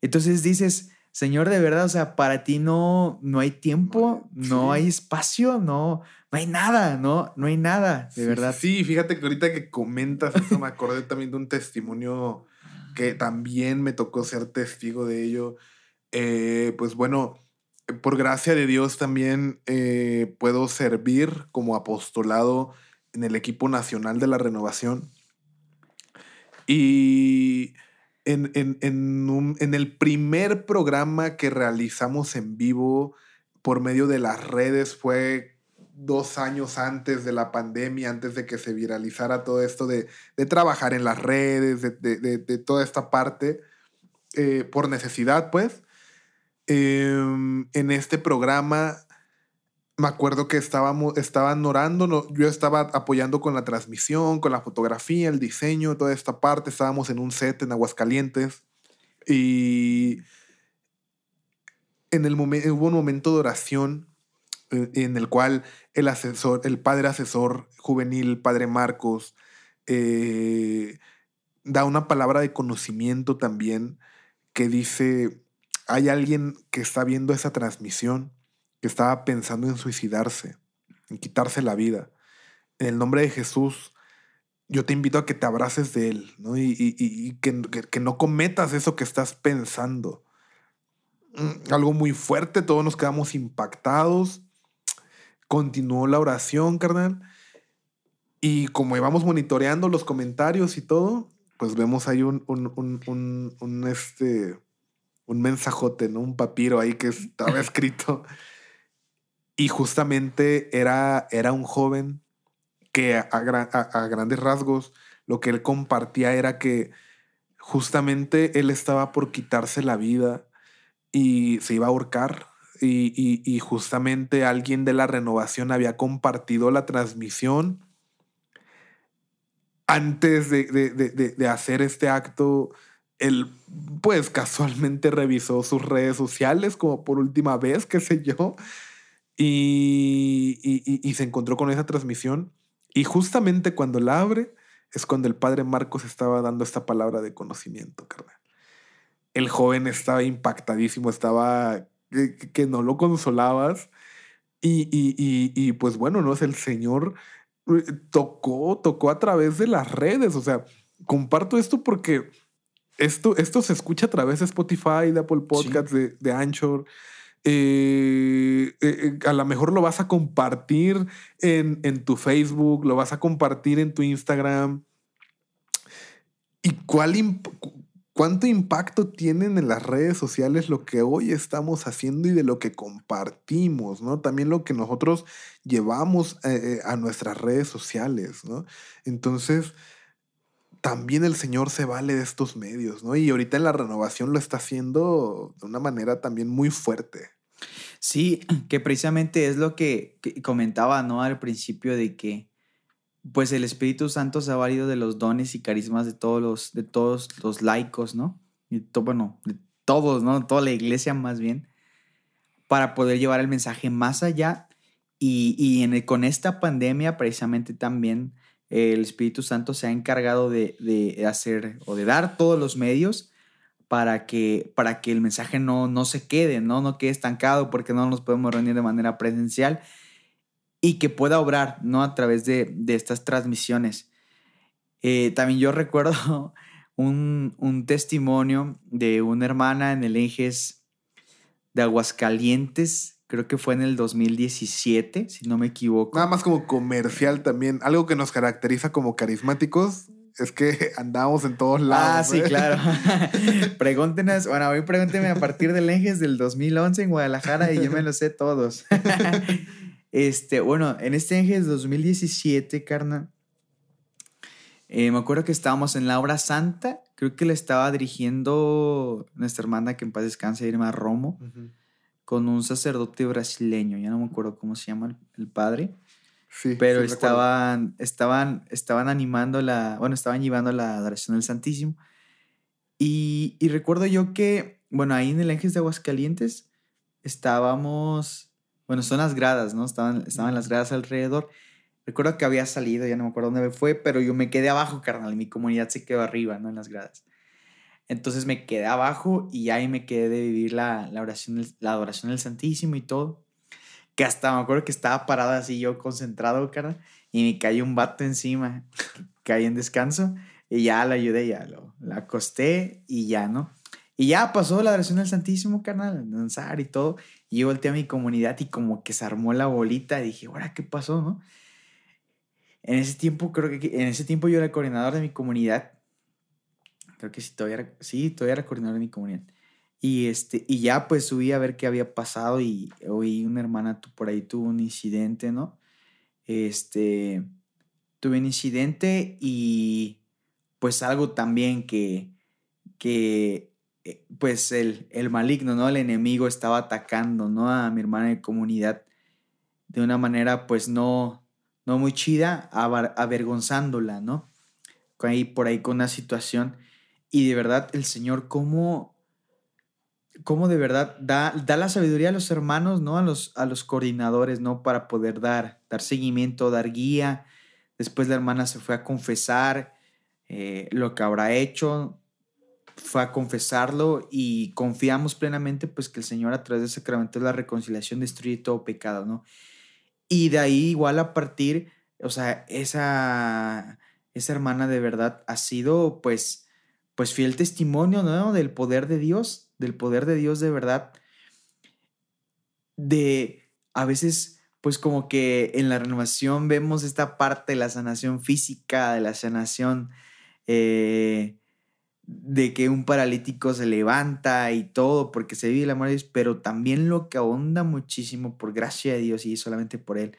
Entonces dices, Señor, de verdad, o sea, para ti no, no hay tiempo, no hay espacio, no, no hay nada, no, no hay nada, de verdad. Sí, fíjate que ahorita que comentas eso, me acordé también de un testimonio que también me tocó ser testigo de ello. Eh, pues bueno, por gracia de Dios también eh, puedo servir como apostolado en el equipo nacional de la renovación. Y en, en, en, en, el primer programa que realizamos en vivo por medio de las redes fue dos años antes de la pandemia, antes de que se viralizara todo esto de, de trabajar en las redes, de, de, de toda esta parte, eh, por necesidad, pues. Em, en este programa me acuerdo que estábamos, estaban orando, yo estaba apoyando con la transmisión, con la fotografía, el diseño, toda esta parte. Estábamos en un set en Aguascalientes y en el hubo un momento de oración eh, en el cual el asesor, el padre asesor juvenil, padre Marcos, eh, da una palabra de conocimiento también que dice, hay alguien que está viendo esa transmisión que estaba pensando en suicidarse, en quitarse la vida. En el nombre de Jesús, yo te invito a que te abraces de Él, ¿no? Y, que, no cometas eso que estás pensando. Mm, algo muy fuerte, todos nos quedamos impactados. Continuó la oración, carnal. Y como íbamos monitoreando los comentarios y todo, pues vemos ahí un, un, este, un mensajote, ¿no? Un papiro ahí que estaba escrito. Y justamente era, era un joven que a, grandes rasgos lo que él compartía era que justamente él estaba por quitarse la vida y se iba a ahorcar. Y, justamente alguien de la renovación había compartido la transmisión antes de, de, hacer este acto, él pues casualmente revisó sus redes sociales como por última vez, qué sé yo, y, y, se encontró con esa transmisión. Y justamente cuando la abre es cuando el padre Marcos estaba dando esta palabra de conocimiento, carnal. El joven estaba impactadísimo, estaba que, no lo consolabas. Y, y, y, y, pues bueno, ¿no? Es el Señor eh, tocó, tocó a través de las redes. O sea, comparto esto porque esto, esto se escucha a través de Spotify, de Apple Podcasts, de, de, Anchor. Eh, eh, a lo mejor lo vas a compartir en, en tu Facebook, lo vas a compartir en tu Instagram. ¿Y cuál, ¿Cuánto impacto tienen en las redes sociales lo que hoy estamos haciendo y de lo que compartimos, ¿no? También lo que nosotros llevamos eh, eh, a nuestras redes sociales, ¿no? Entonces, también el Señor se vale de estos medios, ¿no? Y ahorita en la renovación lo está haciendo de una manera también muy fuerte. Sí, que precisamente es lo que, comentaba, ¿no? Al principio de que pues el Espíritu Santo se ha valido de los dones y carismas de todos los, de todos los laicos, ¿no? Y bueno, de todos, ¿no? Toda la iglesia más bien, para poder llevar el mensaje más allá. Y, y con esta pandemia precisamente también el Espíritu Santo se ha encargado de, de, hacer o de dar todos los medios para que, para que el mensaje no, no se quede, ¿no? No quede estancado porque no nos podemos reunir de manera presencial y que pueda obrar, ¿no? A través de, estas transmisiones. Eh, también yo recuerdo un, testimonio de una hermana en el Ejes de Aguascalientes, creo que fue en el 2017, si no me equivoco. Nada más como comercial también, algo que nos caracteriza como carismáticos es que andamos en todos lados. Ah, sí, claro. Pregúntenos, bueno, hoy pregúntenme a partir del Ejes del 2011 en Guadalajara y yo me lo sé todos. Este, bueno, en este Ejes 2017, carnal, eh, me acuerdo que estábamos en la obra santa, creo que le estaba dirigiendo nuestra hermana que en paz descanse, Irma Romo, con un sacerdote brasileño, ya no me acuerdo cómo se llama el, padre. Sí, pero estaban, estaban, estaban animando la, bueno, estaban llevando la adoración del Santísimo. Y, y recuerdo yo que, bueno, ahí en el Ángeles de Aguascalientes estábamos bueno, son las gradas, ¿no? Estaban, estaban las gradas alrededor. Recuerdo que había salido, ya no me acuerdo dónde fue, pero yo me quedé abajo, carnal. Mi comunidad se quedó arriba, ¿no? En las gradas. Entonces me quedé abajo y ahí me quedé de vivir la, la, oración, la adoración del Santísimo y todo. Que hasta me acuerdo que estaba parado así yo concentrado, carnal, y me cayó un vato encima. Caí en descanso y ya lo ayudé, ya lo la acosté y ya, ¿no? Y ya pasó la adoración del Santísimo, carnal, danzar y todo. Y yo volteé a mi comunidad y como que se armó la bolita y dije, ahora, ¿qué pasó, no? En ese tiempo, creo que en ese tiempo yo era coordinador de mi comunidad. Creo que sí, todavía sí, todavía era coordinador de mi comunidad. Y, este, y ya pues subí a ver qué había pasado y oí una hermana por ahí tuvo un incidente, ¿no? Este, tuve un incidente y pues algo también que, que eh, pues el, el, maligno, ¿no? El enemigo estaba atacando, ¿no? A mi hermana de comunidad de una manera, pues no, no muy chida, avergonzándola, ¿no? Ahí, por ahí con una situación. Y de verdad, el Señor, ¿cómo, cómo de verdad da, da la sabiduría a los hermanos, ¿no? A los, a los coordinadores, ¿no? Para poder dar, dar seguimiento, dar guía. Después la hermana se fue a confesar eh, lo que habrá hecho, fue a confesarlo y confiamos plenamente pues que el Señor a través del sacramento de la reconciliación destruye todo pecado, ¿no? Y de ahí igual a partir, o sea, esa, esa hermana de verdad ha sido pues, pues fiel testimonio, ¿no? Del poder de Dios, del poder de Dios de verdad. De a veces, pues como que en la renovación vemos esta parte de la sanación física, de la sanación eh, de que un paralítico se levanta y todo porque se vive el amor de Dios, pero también lo que ahonda muchísimo por gracia de Dios y solamente por Él,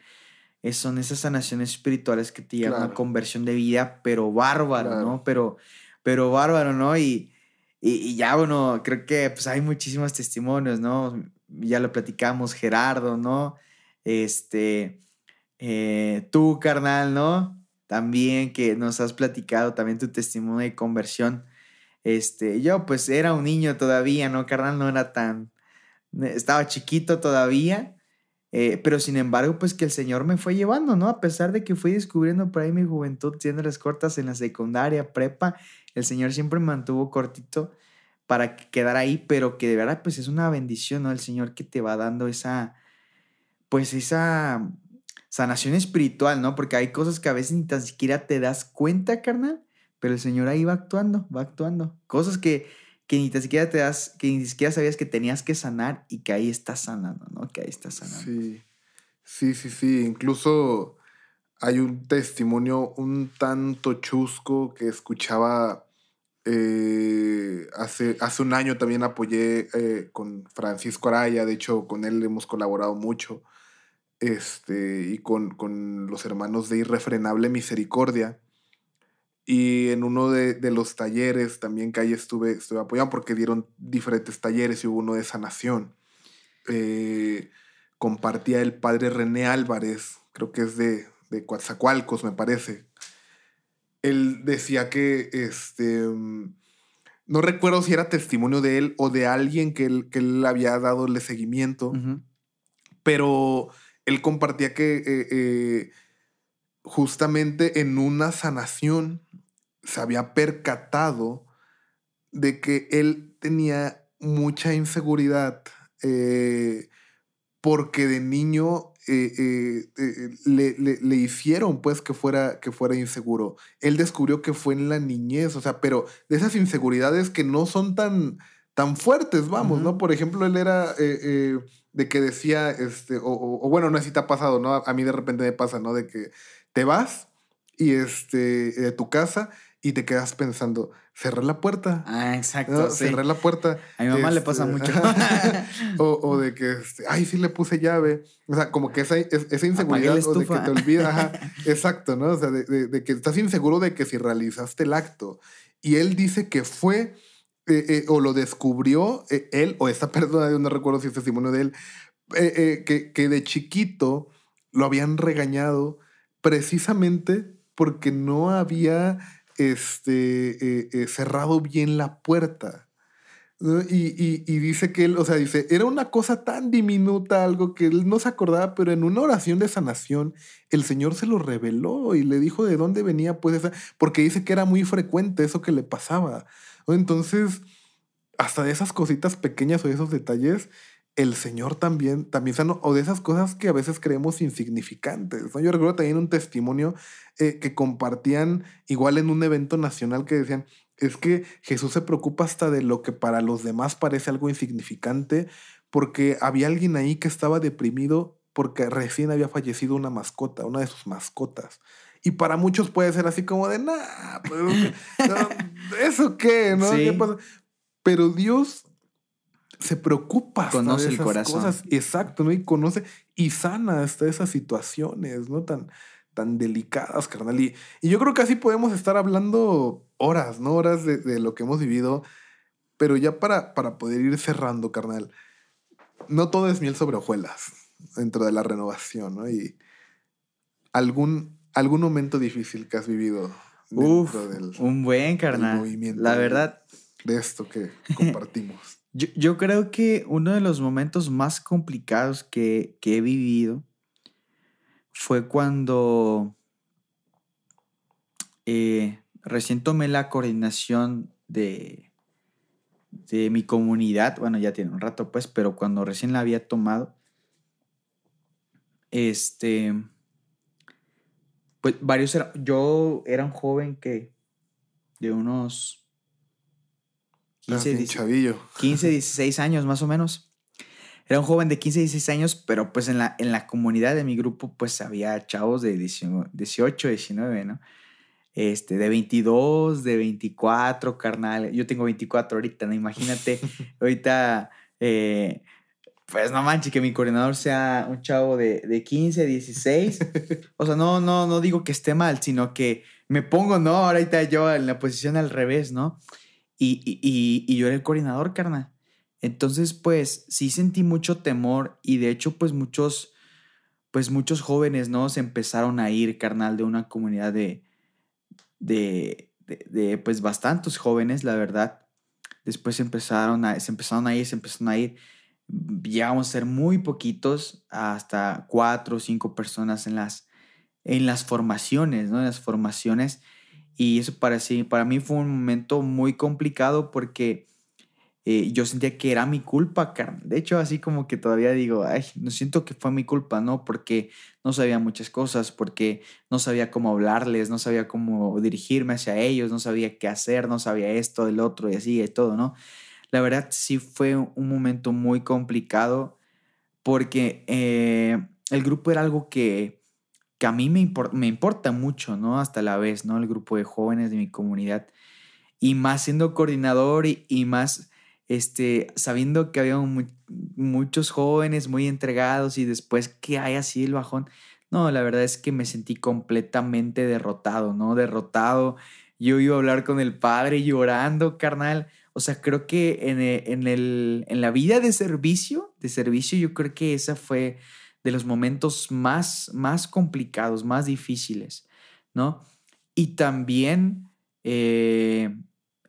son esas sanaciones espirituales que te llevan a una conversión de vida, pero bárbaro, ¿no? Pero, pero bárbaro, ¿no? Y, y, ya, bueno, creo que pues hay muchísimos testimonios, ¿no? Ya lo platicamos, Gerardo, ¿no? Este, eh, tú, carnal, ¿no? También que nos has platicado también tu testimonio de conversión este, yo pues era un niño todavía, ¿no? Carnal no era tan, estaba chiquito todavía, eh, pero sin embargo pues que el Señor me fue llevando, ¿no? A pesar de que fui descubriendo por ahí mi juventud, las cortas en la secundaria, prepa, el Señor siempre me mantuvo cortito para quedar ahí, pero que de verdad pues es una bendición, ¿no? El Señor que te va dando esa, pues esa sanación espiritual, ¿no? Porque hay cosas que a veces ni tan siquiera te das cuenta, carnal, pero el Señor ahí va actuando, va actuando. Cosas que, que ni siquiera te das, que ni siquiera sabías que tenías que sanar y que ahí estás sanando, ¿no? Que ahí estás sanando. Sí, sí, sí, sí. Incluso hay un testimonio un tanto chusco que escuchaba eh, hace, hace un año también apoyé eh, con Francisco Araya, de hecho con él hemos colaborado mucho, este, y con, con los hermanos de Irrefrenable Misericordia. Y en uno de, los talleres también que ahí estuve, estuve apoyando porque dieron diferentes talleres y hubo uno de sanación. Eh, compartía el padre René Álvarez, creo que es de, de Coatzacoalcos, me parece. Él decía que, este, mm, no recuerdo si era testimonio de él o de alguien que él, que él había dado el seguimiento, pero él compartía que eh, eh, justamente en una sanación se había percatado de que él tenía mucha inseguridad eh, porque de niño eh, eh, le, hicieron pues que fuera, que fuera inseguro. Él descubrió que fue en la niñez, o sea, pero de esas inseguridades que no son tan, tan fuertes, vamos, ¿no? Por ejemplo, él era de que decía, este, o, o, bueno, no sé si te ha pasado, ¿no? A mí de repente me pasa, ¿no? De que te vas y este, de tu casa y te quedas pensando, cerré la puerta. Ah, exacto. Cerré la puerta. A mi mamá le pasa este, mucho. o, de que, este, ay, sí le puse llave. O sea, como que esa, esa inseguridad o de que te olvidas. exacto, ¿no? O sea, de, que estás inseguro de que si realizaste el acto. Y él dice que fue, eh, eh, o lo descubrió eh, él, o esta persona, no recuerdo si es testimonio de él, que, que de chiquito lo habían regañado precisamente porque no había este, eh, eh, cerrado bien la puerta. Y, dice que él, o sea, dice, era una cosa tan diminuta, algo que él no se acordaba, pero en una oración de sanación, el Señor se lo reveló y le dijo de dónde venía, pues, esa, porque dice que era muy frecuente eso que le pasaba. Entonces, hasta de esas cositas pequeñas o esos detalles, el Señor también, también o de esas cosas que a veces creemos insignificantes. ¿no? Yo recuerdo también un testimonio eh, que compartían igual en un evento nacional que decían, es que Jesús se preocupa hasta de lo que para los demás parece algo insignificante, porque había alguien ahí que estaba deprimido porque recién había fallecido una mascota, una de sus mascotas. Y para muchos puede ser así como de, nah, pues, ¿eso qué? ¿no? ¿Qué pasa? Pero Dios se preocupa. Conoce el corazón. Cosas. Exacto, ¿no? Y conoce y sana hasta esas situaciones, ¿no? Tan, tan delicadas, carnal. Y, yo creo que así podemos estar hablando horas, ¿no? Horas de, lo que hemos vivido. Pero ya para, para poder ir cerrando, carnal, no todo es miel sobre hojuelas dentro de la renovación, ¿no? Y algún, algún momento difícil que has vivido dentro del un buen carnal. Movimiento la verdad. de esto que compartimos. Yo, creo que uno de los momentos más complicados que, he vivido fue cuando eh, recién tomé la coordinación de, de mi comunidad. Bueno, ya tiene un rato, pues, pero cuando recién la había tomado, este, pues varios, yo era un joven que de unos 15, 15, 16 años más o menos. Era un joven de 15, 16 años, pero pues en la, en la comunidad de mi grupo pues había chavos de 18, 19, ¿no? Este, de 22, de 24, carnal. Yo tengo 24 ahorita, ¿no? Imagínate, ahorita, eh, pues no manches, que mi coordinador sea un chavo de, de 15, 16. O sea, no, no, no digo que esté mal, sino que me pongo, ¿no? Ahorita yo en la posición al revés, ¿no? Y, y, y, yo era el coordinador, carnal. Entonces, pues sí sentí mucho temor y de hecho, pues muchos, pues muchos jóvenes, ¿no? Se empezaron a ir, carnal, de una comunidad de, de, de, pues bastantes jóvenes, la verdad. Después empezaron a, se empezaron a ir, se empezaron a ir. Llegamos a ser muy poquitos, hasta cuatro o cinco personas en las, en las formaciones, ¿no? En las formaciones. Y eso para, sí, para mí fue un momento muy complicado porque eh, yo sentía que era mi culpa, De hecho, así como que todavía digo, ay, no siento que fue mi culpa, ¿no? Porque no sabía muchas cosas, porque no sabía cómo hablarles, no sabía cómo dirigirme hacia ellos, no sabía qué hacer, no sabía esto, el otro y así y todo, ¿no? La verdad sí fue un momento muy complicado porque eh, el grupo era algo que a mí me, importa mucho, ¿no? Hasta la vez, ¿no? El grupo de jóvenes de mi comunidad. Y más siendo coordinador y, más este, sabiendo que había muchos jóvenes muy entregados y después que hay así el bajón. No, la verdad es que me sentí completamente derrotado, ¿no? Derrotado. Yo iba a hablar con el padre llorando, carnal. O sea, creo que en, e, en, el, en la vida de servicio, de servicio, yo creo que esa fue de los momentos más, más complicados, más difíciles, ¿no? Y también eh,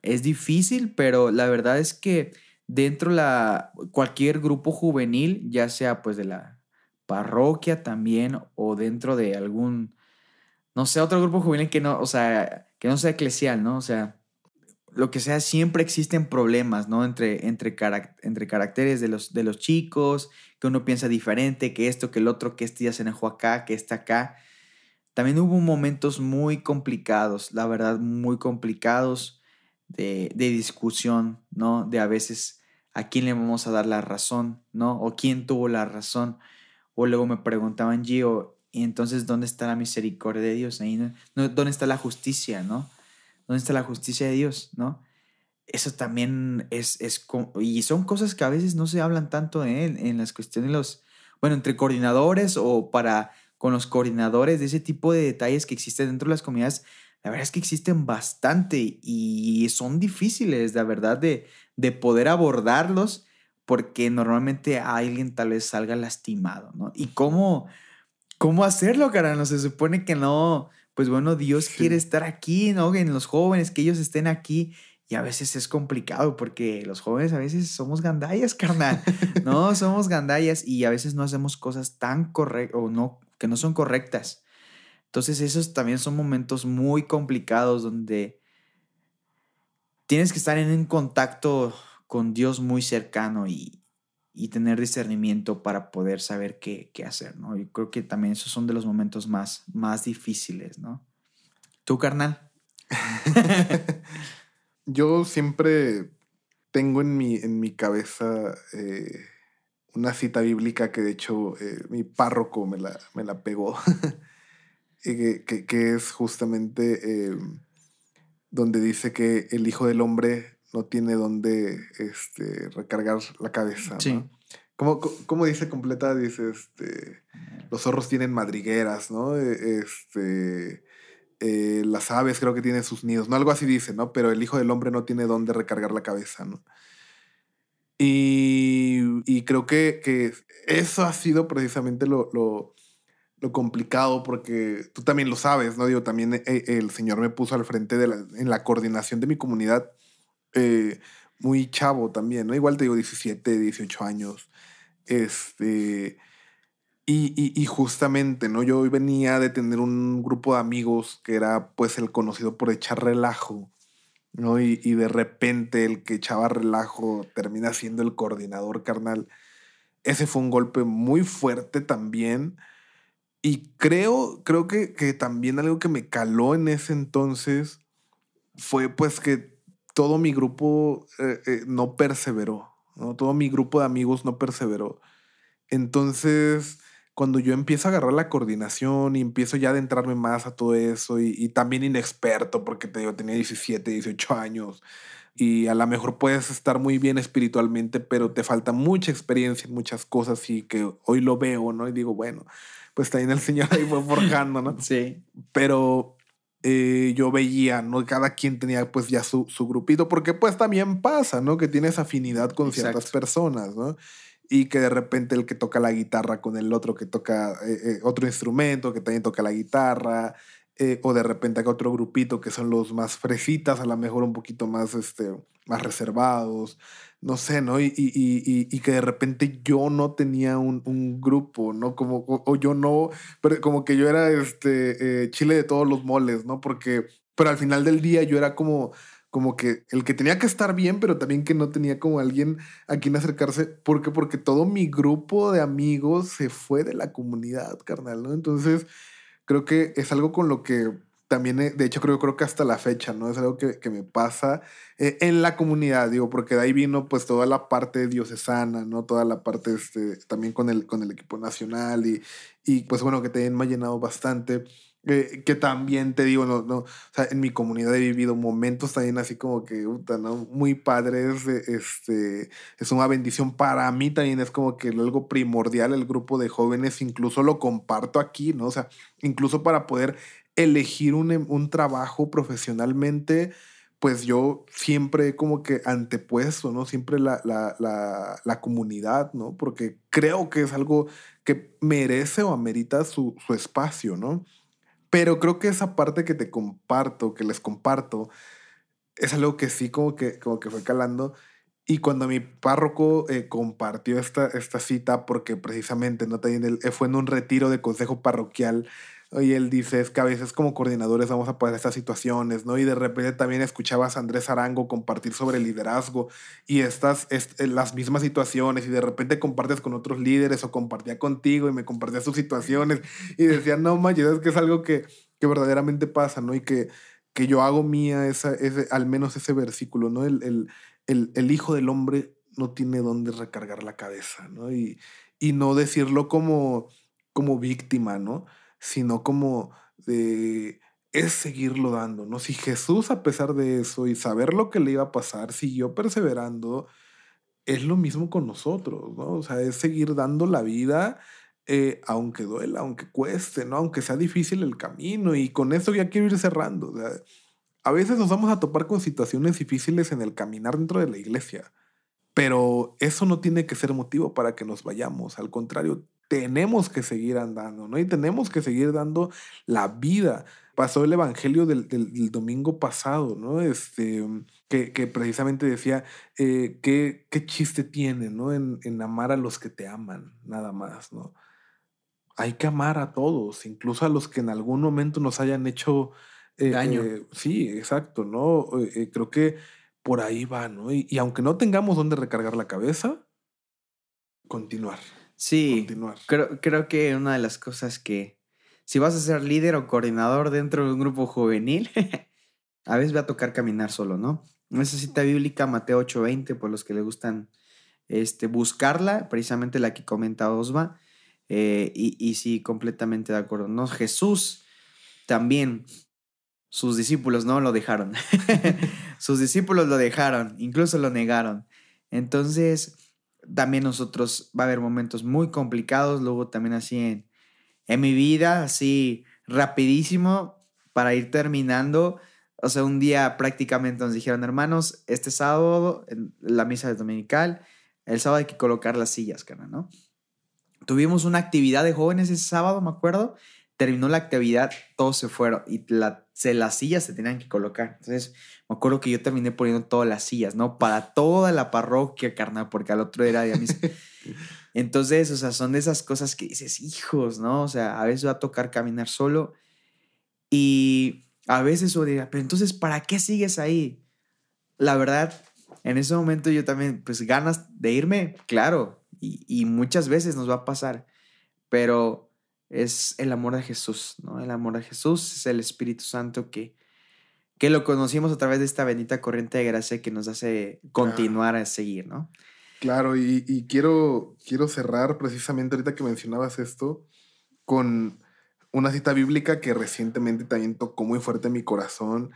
es difícil, pero la verdad es que dentro de la cualquier grupo juvenil, ya sea pues de la parroquia también o dentro de algún no sé, otro grupo juvenil que no, o sea, que no sea eclesial, ¿no? O sea, lo que sea, siempre existen problemas, ¿no? Entre, entre, entre caracteres de los, de los chicos, que uno piensa diferente, que esto, que el otro, que este ya se enojó acá, que este acá. También hubo momentos muy complicados, la verdad, muy complicados de, de discusión, ¿no? De a veces a quién le vamos a dar la razón, ¿no? O quién tuvo la razón. O luego me preguntaban, Gio, ¿y entonces dónde está la misericordia de Dios? Ahí, ¿no? ¿Dónde está la justicia, no? ¿Dónde está la justicia de Dios? ¿No? Eso también es, es y son cosas que a veces no se hablan tanto en, en las cuestiones de los, bueno, entre coordinadores o para con los coordinadores de ese tipo de detalles que existen dentro de las comunidades, la verdad es que existen bastante y son difíciles, la verdad, de, de poder abordarlos porque normalmente alguien tal vez salga lastimado, ¿no? ¿Y cómo, cómo hacerlo, cara? No se supone que no, pues bueno, Dios quiere estar aquí, ¿no? En los jóvenes, que ellos estén aquí. Y a veces es complicado porque los jóvenes a veces somos gandallas, carnal. No, somos gandallas y a veces no hacemos cosas tan correctas o no, que no son correctas. Entonces esos también son momentos muy complicados donde tienes que estar en un contacto con Dios muy cercano y, y tener discernimiento para poder saber qué, qué, hacer, ¿no? Yo creo que también esos son de los momentos más, más difíciles, ¿no? ¿Tú, carnal? Yo siempre tengo en mi, en mi cabeza eh, una cita bíblica que de hecho eh, mi párroco me la, me la pegó, que, que, que, es justamente eh, donde dice que el Hijo del Hombre no tiene dónde este, recargar la cabeza. Sí. ¿no? ¿Cómo, dice completa? Dice, este, los zorros tienen madrigueras, ¿no? E, este, eh, las aves creo que tienen sus nidos, ¿no? Algo así dice, ¿no? Pero el hijo del hombre no tiene dónde recargar la cabeza, ¿no? Y, creo que, que, eso ha sido precisamente lo, lo, complicado, porque tú también lo sabes, ¿no? Digo, también eh, el Señor me puso al frente de en la coordinación de mi comunidad eh, muy chavo también, ¿no? Igual te digo 17, 18 años. Este, y, justamente, ¿no? Yo venía de tener un grupo de amigos que era pues el conocido por echar relajo, ¿no? Y, y de repente el que echaba relajo termina siendo el coordinador carnal. Ese fue un golpe muy fuerte también. Y creo, creo que, que también algo que me caló en ese entonces fue pues que todo mi grupo eh, eh, no perseveró, ¿no? Todo mi grupo de amigos no perseveró. Entonces, cuando yo empiezo a agarrar la coordinación y empiezo ya a adentrarme más a todo eso y, también inexperto, porque te digo, tenía 17, 18 años y a lo mejor puedes estar muy bien espiritualmente, pero te falta mucha experiencia en muchas cosas y que hoy lo veo, ¿no? Y digo, bueno, pues también el Señor ahí fue forjando, ¿no? Sí. Pero eh, yo veía, ¿no? Cada quien tenía pues ya su, su, grupito, porque pues también pasa, ¿no? Que tienes afinidad con ciertas personas, ¿no? Y que de repente el que toca la guitarra con el otro que toca eh, eh, otro instrumento, que también toca la guitarra, eh, o de repente otro grupito que son los más fresitas, a lo mejor un poquito más, este, más reservados, no sé, ¿no? Y, y, y, y que de repente yo no tenía un, un grupo, ¿no? Como, o, yo no, pero como que yo era este, eh, chile de todos los moles, ¿no? Porque, pero al final del día yo era como, como que el que tenía que estar bien, pero también que no tenía como alguien a quien acercarse. ¿Por qué? Porque todo mi grupo de amigos se fue de la comunidad, carnal, ¿no? Entonces creo que es algo con lo que también, de hecho, creo, creo que hasta la fecha, ¿no? Es algo que, que me pasa eh, en la comunidad, digo, porque de ahí vino pues toda la parte diocesana, ¿no? Toda la parte, este, también con el, con el equipo nacional y, y pues bueno, que también me ha llenado bastante. Que también te digo, no, no, o sea, en mi comunidad he vivido momentos también así como que, ¿no? Muy padres, este, es una bendición para mí también, es como que algo primordial el grupo de jóvenes, incluso lo comparto aquí, ¿no? O sea, incluso para poder elegir un, em, un trabajo profesionalmente, pues yo siempre como que antepuesto, ¿no? Siempre la, la, la, la, comunidad, ¿no? Porque creo que es algo que merece o amerita su, su espacio, ¿no? Pero creo que esa parte que te comparto, que les comparto, es algo que sí como que, como que fue calando. Y cuando mi párroco eh, compartió esta, esta cita, porque precisamente ¿no? fue en un retiro de consejo parroquial, y él dice, es que a veces como coordinadores vamos a pasar estas situaciones, ¿no? Y de repente también escuchabas a Andrés Arango compartir sobre liderazgo y estas, eh, las mismas situaciones y de repente compartes con otros líderes o compartía contigo y me compartía sus situaciones y decía, no manches, es que es algo que, que verdaderamente pasa, ¿no? Y que, que yo hago mía esa, ese, al menos ese versículo, ¿no? El, el, el, el Hijo del Hombre no tiene dónde recargar la cabeza, ¿no? Y, y no decirlo como, como víctima, ¿no? Sino como de es seguirlo dando, ¿no? Si Jesús, a pesar de eso y saber lo que le iba a pasar, siguió perseverando, es lo mismo con nosotros, ¿no? O sea, es seguir dando la vida, eh, aunque duela, aunque cueste, ¿no? Aunque sea difícil el camino. Y con eso ya quiero ir cerrando. a veces nos vamos a topar con situaciones difíciles en el caminar dentro de la iglesia, pero eso no tiene que ser motivo para que nos vayamos. Al contrario, tenemos que seguir andando, ¿no? Y tenemos que seguir dando la vida. Pasó el evangelio del, del, domingo pasado, ¿no? Este, que, que precisamente decía, eh, ¿qué, ¿qué, chiste tiene, ¿no? En, en, amar a los que te aman, nada más, ¿no? Hay que amar a todos, incluso a los que en algún momento nos hayan hecho eh, daño. Eh, sí, exacto, ¿no? Eh, creo que por ahí va, ¿no? Y, y aunque no tengamos dónde recargar la cabeza, continuar. Sí, creo, creo que una de las cosas que, si vas a ser líder o coordinador dentro de un grupo juvenil, a veces va a tocar caminar solo, ¿no? Esa cita bíblica, Mateo 8:20, por los que le gustan este, buscarla, precisamente la que comenta Osva, eh, y, y sí, completamente de acuerdo, ¿no? Jesús también, sus discípulos no lo dejaron, sus discípulos lo dejaron, incluso lo negaron. Entonces, también nosotros va a haber momentos muy complicados, luego también así en, en mi vida, así rapidísimo para ir terminando. O sea, un día prácticamente nos dijeron, hermanos, este sábado, en la misa dominical, el sábado hay que colocar las sillas, cara, ¿no? Tuvimos una actividad de jóvenes ese sábado, me acuerdo. Terminó la actividad, todos se fueron y la, se, las sillas se tenían que colocar. Entonces, me acuerdo que yo terminé poniendo todas las sillas, ¿no? Para toda la parroquia, carnal, porque al otro era de misa. Entonces, o sea, son de esas cosas que dices, hijos, ¿no? O sea, a veces va a tocar caminar solo y a veces uno dirá, pero entonces, ¿para qué sigues ahí? La verdad, en ese momento yo también, pues ganas de irme, claro, y, y muchas veces nos va a pasar, pero es el amor de Jesús, ¿no? El amor de Jesús es el Espíritu Santo que, que lo conocimos a través de esta bendita corriente de gracia que nos hace continuar a seguir, ¿no? Claro, y, quiero, quiero cerrar precisamente ahorita que mencionabas esto con una cita bíblica que recientemente también tocó muy fuerte mi corazón.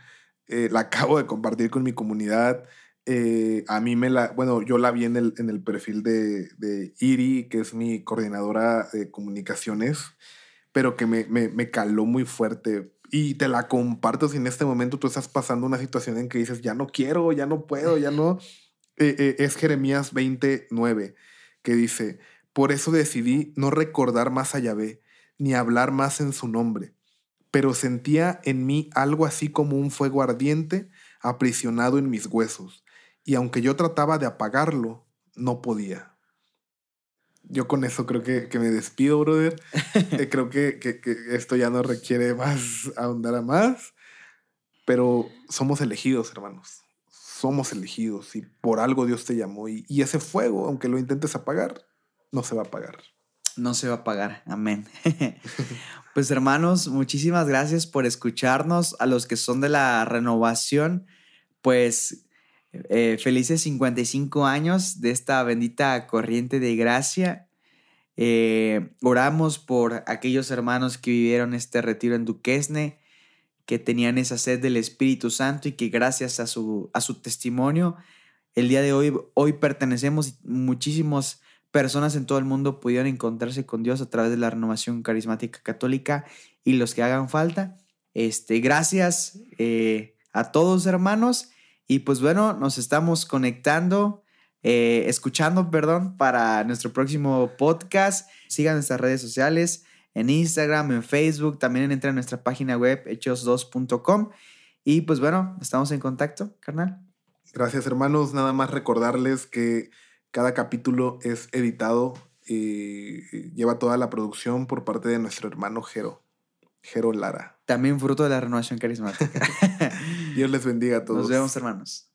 Eh, la acabo de compartir con mi comunidad. Eh, a mí me la, bueno, yo la vi en el, en el perfil de, de, Iri, que es mi coordinadora de comunicaciones, pero que me, me, me, caló muy fuerte. Y te la comparto si en este momento tú estás pasando una situación en que dices, ya no quiero, ya no puedo, ya no. Eh, eh, es Jeremías 29, que dice, por eso decidí no recordar más a Yahvé, ni hablar más en su nombre, pero sentía en mí algo así como un fuego ardiente aprisionado en mis huesos y aunque yo trataba de apagarlo, no podía. Yo con eso creo que, me despido, brother. Eh, creo que, esto ya no requiere más ahondar a más, pero somos elegidos, hermanos. Somos elegidos y por algo Dios te llamó. Y, y ese fuego, aunque lo intentes apagar, no se va a apagar. No se va a apagar. Amén. pues hermanos, muchísimas gracias por escucharnos. A los que son de la renovación, pues eh, felices 55 años de esta bendita corriente de gracia. Eh, oramos por aquellos hermanos que vivieron este retiro en Duquesne, que tenían esa sed del Espíritu Santo y que gracias a su, a su testimonio, el día de hoy, hoy pertenecemos y muchísimas personas en todo el mundo pudieron encontrarse con Dios a través de la renovación carismática católica y los que hagan falta. Este, gracias eh, a todos hermanos y pues bueno, nos estamos conectando, eh, escuchando, perdón, para nuestro próximo podcast. Sigan nuestras redes sociales en Instagram, en Facebook, también entra a nuestra página web hechos2.com. Y pues bueno, estamos en contacto, carnal. Gracias hermanos, nada más recordarles que cada capítulo es editado y lleva toda la producción por parte de nuestro hermano Jero. Jero Lara. También fruto de la renovación carismática. Dios les bendiga a todos. Nos vemos, hermanos.